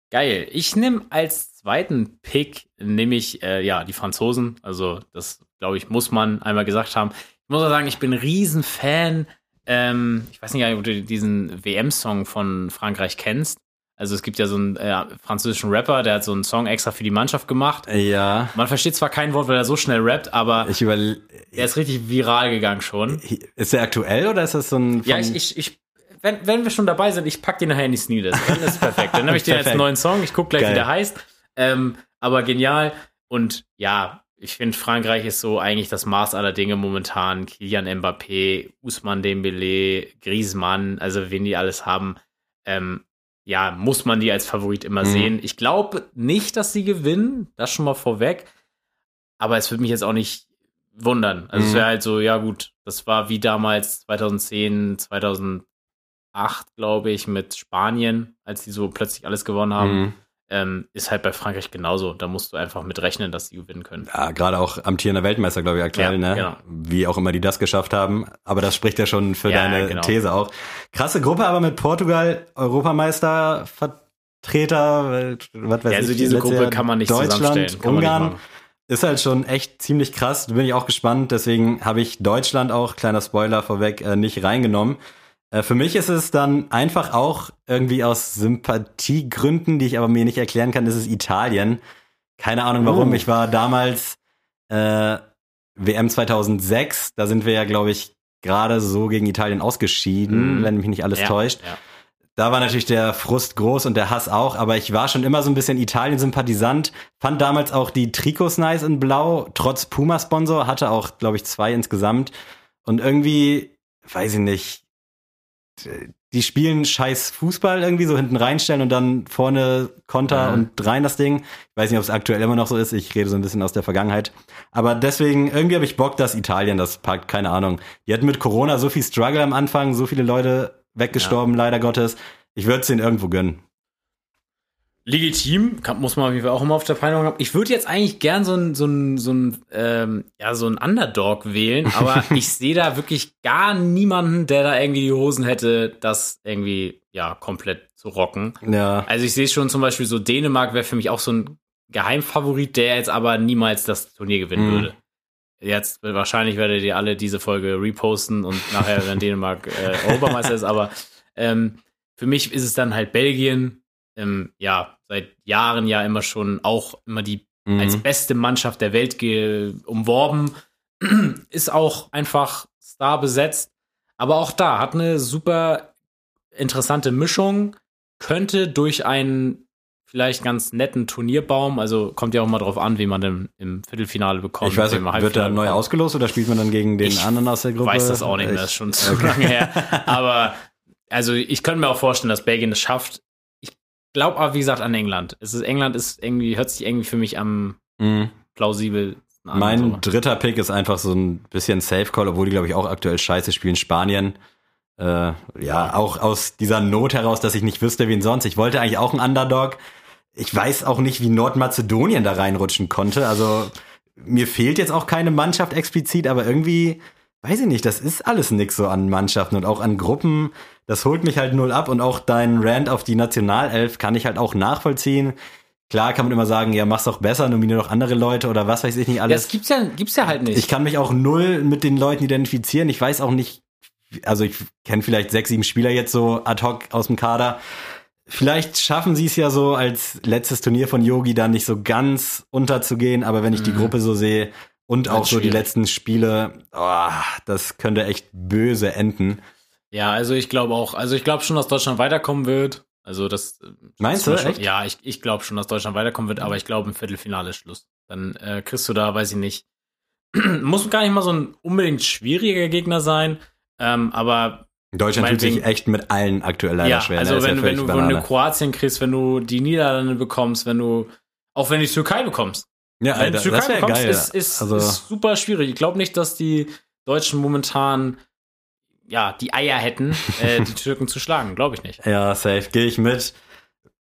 Geil. Ich nehme als zweiten Pick, nehme ich, äh, ja, die Franzosen. Also, das, glaube ich, muss man einmal gesagt haben. Ich muss auch sagen, ich bin ein Riesen-Fan. Ähm, ich weiß nicht, ob du diesen WM-Song von Frankreich kennst. Also, es gibt ja so einen äh, französischen Rapper, der hat so einen Song extra für die Mannschaft gemacht. Ja, Man versteht zwar kein Wort, weil er so schnell rappt, aber ich er ist richtig viral gegangen schon. Ist der aktuell oder ist das so ein. Ja, ich, ich, ich wenn, wenn wir schon dabei sind, ich pack den nachher in die Sneakers. Dann ist perfekt. Dann habe ich den als neuen Song. Ich guck gleich, Geil. wie der heißt. Ähm, aber genial. Und ja, ich finde, Frankreich ist so eigentlich das Maß aller Dinge momentan. Kylian Mbappé, Ousmane Dembélé, Griezmann, also wen die alles haben. Ähm, ja, muss man die als Favorit immer Mhm. sehen. Ich glaube nicht, dass sie gewinnen. Das schon mal vorweg. Aber es würde mich jetzt auch nicht wundern. Also es Mhm. wäre halt so, ja gut, das war wie damals 2010, 2008, glaube ich, mit Spanien, als die so plötzlich alles gewonnen haben. Mhm. Ähm, ist halt bei Frankreich genauso. Da musst du einfach mit rechnen, dass die gewinnen können. Ja, gerade auch amtierender Weltmeister, glaube ich, aktuell, Ja, ne? genau. Wie auch immer die das geschafft haben. Aber das spricht ja schon für Ja, deine genau. These auch. Krasse Gruppe, aber mit Portugal, Europameister, Vertreter, was weiß Ja, also ich. diese Gruppe Jahr kann man nicht Deutschland, nicht Ungarn. machen. ist halt schon echt ziemlich krass. Da bin ich auch gespannt. Deswegen habe ich Deutschland auch, kleiner Spoiler vorweg, äh, nicht reingenommen. Äh, für mich ist es dann einfach auch irgendwie aus Sympathiegründen, die ich aber mir nicht erklären kann, ist es Italien. Keine Ahnung warum. Oh. Ich war damals äh, WM 2006. Da sind wir ja, glaube ich, gerade so gegen Italien ausgeschieden, Mm. wenn mich nicht alles Ja, täuscht. Ja. Da war natürlich der Frust groß und der Hass auch, aber ich war schon immer so ein bisschen Italien-Sympathisant, fand damals auch die Trikots nice in Blau, trotz Puma-Sponsor, hatte auch, glaube ich, zwei insgesamt. Und irgendwie, weiß ich nicht, die spielen scheiß Fußball irgendwie, so hinten reinstellen und dann vorne Konter Mhm. und rein das Ding. Ich weiß nicht, ob es aktuell immer noch so ist, ich rede so ein bisschen aus der Vergangenheit. Aber deswegen, irgendwie habe ich Bock, dass Italien das packt, keine Ahnung. Die hatten mit Corona so viel Struggle am Anfang, so viele Leute weggestorben, leider Gottes. Ich würde es denen irgendwo gönnen. Legitim, kann, muss man auf jeden Fall auch immer auf der Peilung haben. Ich würde jetzt eigentlich gern so ein, so ein, so ein, ähm, ja, so ein Underdog wählen, aber ich sehe da wirklich gar niemanden, der da irgendwie die Hosen hätte, das irgendwie, ja, komplett zu rocken. Ja. Also ich sehe schon zum Beispiel so Dänemark wäre für mich auch so ein Geheimfavorit, der jetzt aber niemals das Turnier gewinnen Mhm. würde. Jetzt wahrscheinlich werdet ihr alle diese Folge reposten und nachher, wenn Dänemark äh, Europameister ist, aber ähm, für mich ist es dann halt Belgien, ähm, ja, seit Jahren ja immer schon auch immer die Mhm. als beste Mannschaft der Welt umworben. Ist auch einfach star besetzt. Aber auch da hat eine super interessante Mischung. Könnte durch einen vielleicht ganz netten Turnierbaum, also kommt ja auch mal drauf an, wie man denn im Viertelfinale bekommt. Ich weiß nicht, wird da neu ausgelost oder spielt man dann gegen den Ich anderen aus der Gruppe? weiß das auch nicht mehr, Ich- das ist schon zu lange her. Aber also ich könnte mir auch vorstellen, dass Belgien es schafft. Glaube aber, wie gesagt, an England. Es ist, England ist irgendwie, hört sich irgendwie für mich am Mhm. plausibelsten an. Mein so. dritter Pick ist einfach so ein bisschen Safe Call, obwohl die, glaube ich, auch aktuell scheiße spielen. Spanien. Äh, ja, auch aus dieser Not heraus, dass ich nicht wüsste, wen sonst. Ich wollte eigentlich auch einen Underdog. Ich weiß auch nicht, wie Nordmazedonien da reinrutschen konnte. Also mir fehlt jetzt auch keine Mannschaft explizit, aber irgendwie, weiß ich nicht, das ist alles nix so an Mannschaften und auch an Gruppen. Das holt mich halt null ab und auch dein Rant auf die Nationalelf kann ich halt auch nachvollziehen. Klar kann man immer sagen, ja, mach's doch besser, nominier doch andere Leute oder was weiß ich nicht Ja, alles. das gibt's ja, gibt's ja halt nicht. Ich kann mich auch null mit den Leuten identifizieren. Ich weiß auch nicht, also ich kenne vielleicht sechs, sieben Spieler jetzt so ad hoc aus dem Kader. Vielleicht schaffen sie es ja so als letztes Turnier von Yogi dann nicht so ganz unterzugehen, aber wenn ich die Mhm. Gruppe so sehe und auch so die letzten Spiele, oh, das könnte echt böse enden. ja, also ich glaube auch, also ich glaube schon, dass Deutschland weiterkommen wird. Also das äh, Meinst du? Schon, Echt? Ja, ich, ich glaube schon, dass Deutschland weiterkommen wird, aber ich glaube im Viertelfinale ist Schluss. Dann äh, kriegst du da, weiß ich nicht. Muss gar nicht mal so ein unbedingt schwieriger Gegner sein, ähm, aber Deutschland tut sich echt mit allen aktuell leider ja, schwer. ne? also wenn, ja wenn du, wenn du. Kroatien kriegst, wenn du die Niederlande bekommst, wenn du auch wenn du die Türkei bekommst. Ja, Wenn Alter, das wäre geil. ist, ist, also, ist super schwierig. Ich glaube nicht, dass die Deutschen momentan ja die Eier hätten, äh, die Türken zu schlagen. Glaube ich nicht. Ja, safe, gehe ich mit.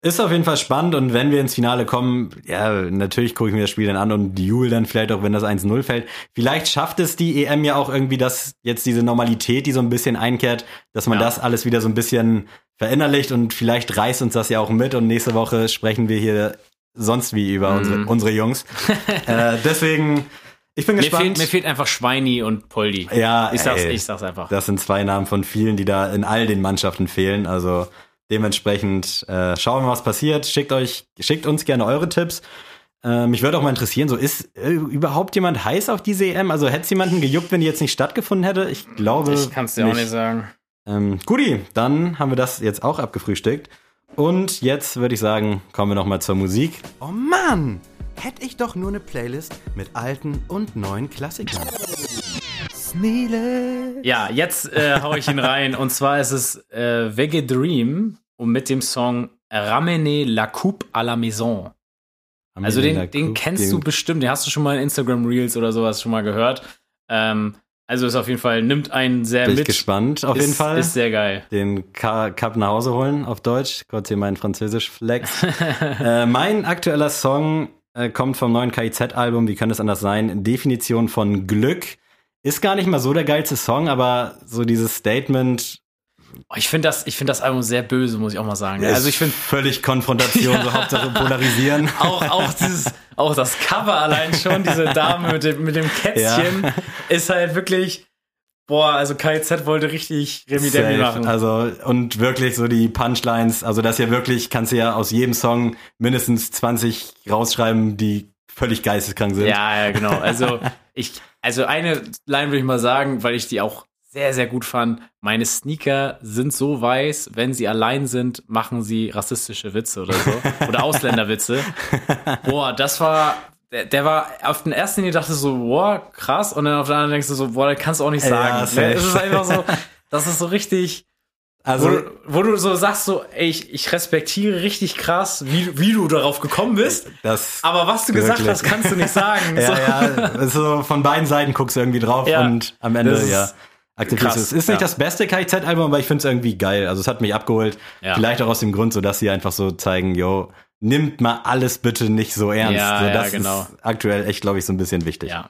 Ist auf jeden Fall spannend und wenn wir ins Finale kommen, ja, natürlich gucke ich mir das Spiel dann an und jubel dann vielleicht auch, wenn das 1-0 fällt. Vielleicht schafft es die EM ja auch irgendwie, dass jetzt diese Normalität, die so ein bisschen einkehrt, dass man Ja. das alles wieder so ein bisschen verinnerlicht und vielleicht reißt uns das ja auch mit und nächste Woche sprechen wir hier sonst wie über unsere, unsere Jungs. äh, deswegen, ich bin Mir gespannt. fehlt, mir fehlt einfach Schweini und Poldi. Ja, ich sag's, ey. ich sag's einfach. Das sind zwei Namen von vielen, die da in all den Mannschaften fehlen. Also dementsprechend äh, schauen wir mal, was passiert. Schickt euch, schickt uns gerne eure Tipps. Äh, mich würde auch mal interessieren, so ist äh, überhaupt jemand heiß auf diese EM? Also hätte es jemanden gejuckt, wenn die jetzt nicht stattgefunden hätte? Ich glaube. Ich kann's dir auch nicht sagen. Ähm, Guti, dann haben wir das jetzt auch abgefrühstückt. Und jetzt würde ich sagen, kommen wir noch mal zur Musik. Oh Mann! Hätte ich doch nur eine Playlist mit alten und neuen Klassikern. Sneele. Ja, jetzt äh, hau ich ihn rein. Und zwar ist es äh, Vege Dream und mit dem Song Ramener la coupe à la maison. Also den, den kennst du bestimmt, den hast du schon mal in Instagram Reels oder sowas schon mal gehört. Ähm, also ist auf jeden Fall, nimmt einen sehr Bin ich mit. gespannt, auf ist, jeden Fall. Ist sehr geil. den Cup nach Hause holen auf Deutsch. Kurz hier mein Französisch-Flex. äh, mein aktueller Song äh, kommt vom neuen KIZ-Album, wie könnte es anders sein? Definition von Glück. Ist gar nicht mal so der geilste Song, aber so dieses Statement. Oh, ich finde das, ich finde das Album sehr böse, muss ich auch mal sagen. Also ich finde völlig Konfrontation, so Hauptsache polarisieren. auch, auch dieses, auch das Cover allein schon, diese Dame mit dem, mit dem Kätzchen, ist halt wirklich, boah, also KZ wollte richtig Remi Demi machen. Also, und wirklich so die Punchlines, also das hier wirklich, kannst du ja aus jedem Song mindestens 20 rausschreiben, die völlig geisteskrank sind. Ja, ja, genau. Also ich, also eine Line würde ich mal sagen, weil ich die auch sehr, sehr gut fand. Meine Sneaker sind so weiß, wenn sie allein sind, machen sie rassistische Witze oder so. Oder Ausländerwitze. Boah, das war, der, der war auf den ersten Linie dachte so, boah, krass. Und dann auf der anderen denkst du so, boah, das kannst du auch nicht Ja, sagen. safe. es ist einfach so, das ist so richtig, wo, Also, du- wo du so sagst, so, ey, ich, ich respektiere richtig krass, wie, wie du darauf gekommen bist. das. Aber was du gesagt Wirklich. hast, kannst du nicht sagen. Ja, so. ja, so von beiden Seiten guckst du irgendwie drauf Ja. und am Ende, Das ist ja. Krass, es. Ist nicht ja. das beste KIZ-Album, aber ich finde es irgendwie geil. Also es hat mich abgeholt. Ja. Vielleicht auch aus dem Grund, so dass sie einfach so zeigen, yo, nimmt mal alles bitte nicht so ernst. Ja, so, ja, das genau. ist aktuell echt, glaube ich, so ein bisschen wichtig. Ja.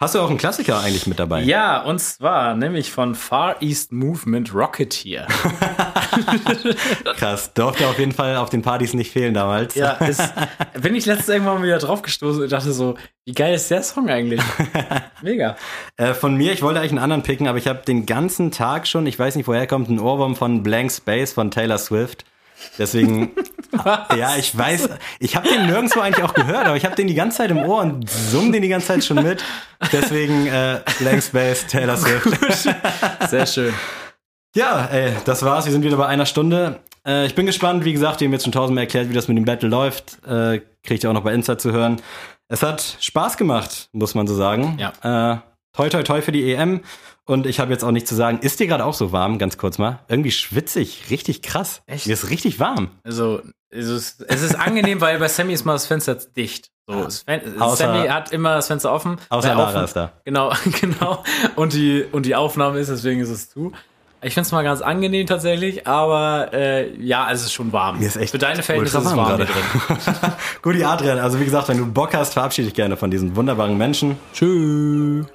Hast du auch einen Klassiker eigentlich mit dabei? Ja, und zwar nämlich von Far East Movement Rocketeer. Krass. Durfte auf jeden Fall auf den Partys nicht fehlen damals. Ja, ist, bin ich letztens irgendwann mal wieder drauf gestoßen und dachte so, wie geil ist der Song eigentlich? Mega. Äh, von mir, ich wollte eigentlich einen anderen picken, aber ich habe den ganzen Tag schon, ich weiß nicht woher kommt, ein Ohrwurm von Blank Space von Taylor Swift. Deswegen, ja, ich weiß, ich habe den nirgendwo eigentlich auch gehört, aber ich habe den die ganze Zeit im Ohr und summ den die ganze Zeit schon mit. Deswegen äh, Blank Space, Taylor Swift. Sehr schön. Ja, ey, das war's. Wir sind wieder bei einer Stunde. Äh, ich bin gespannt. Wie gesagt, wir haben jetzt schon tausendmal erklärt, wie das mit dem Battle läuft. Äh, kriegt ihr auch noch bei Insta zu hören. Es hat Spaß gemacht, muss man so sagen. Ja. Äh, toi, toi, toi für die EM. Und ich habe jetzt auch nichts zu sagen. Ist dir gerade auch so warm, ganz kurz mal? Irgendwie schwitzig, richtig krass. Echt? Mir ist richtig warm. Also, es ist, es ist angenehm, weil bei Sammy ist mal das Fenster dicht. So, das Fen Außer- Sammy hat immer das Fenster offen. Außer Lara offen. ist da. Genau, genau. Und die, und die Aufnahme ist, deswegen ist es zu. Ich finde es mal ganz angenehm tatsächlich, aber äh, ja, es ist schon warm. Mir ist echt Für deine Verhältnisse ist es warm warm hier drin. Guti Adrian, also wie gesagt, wenn du Bock hast, verabschiede dich gerne von diesen wunderbaren Menschen. Tschüss.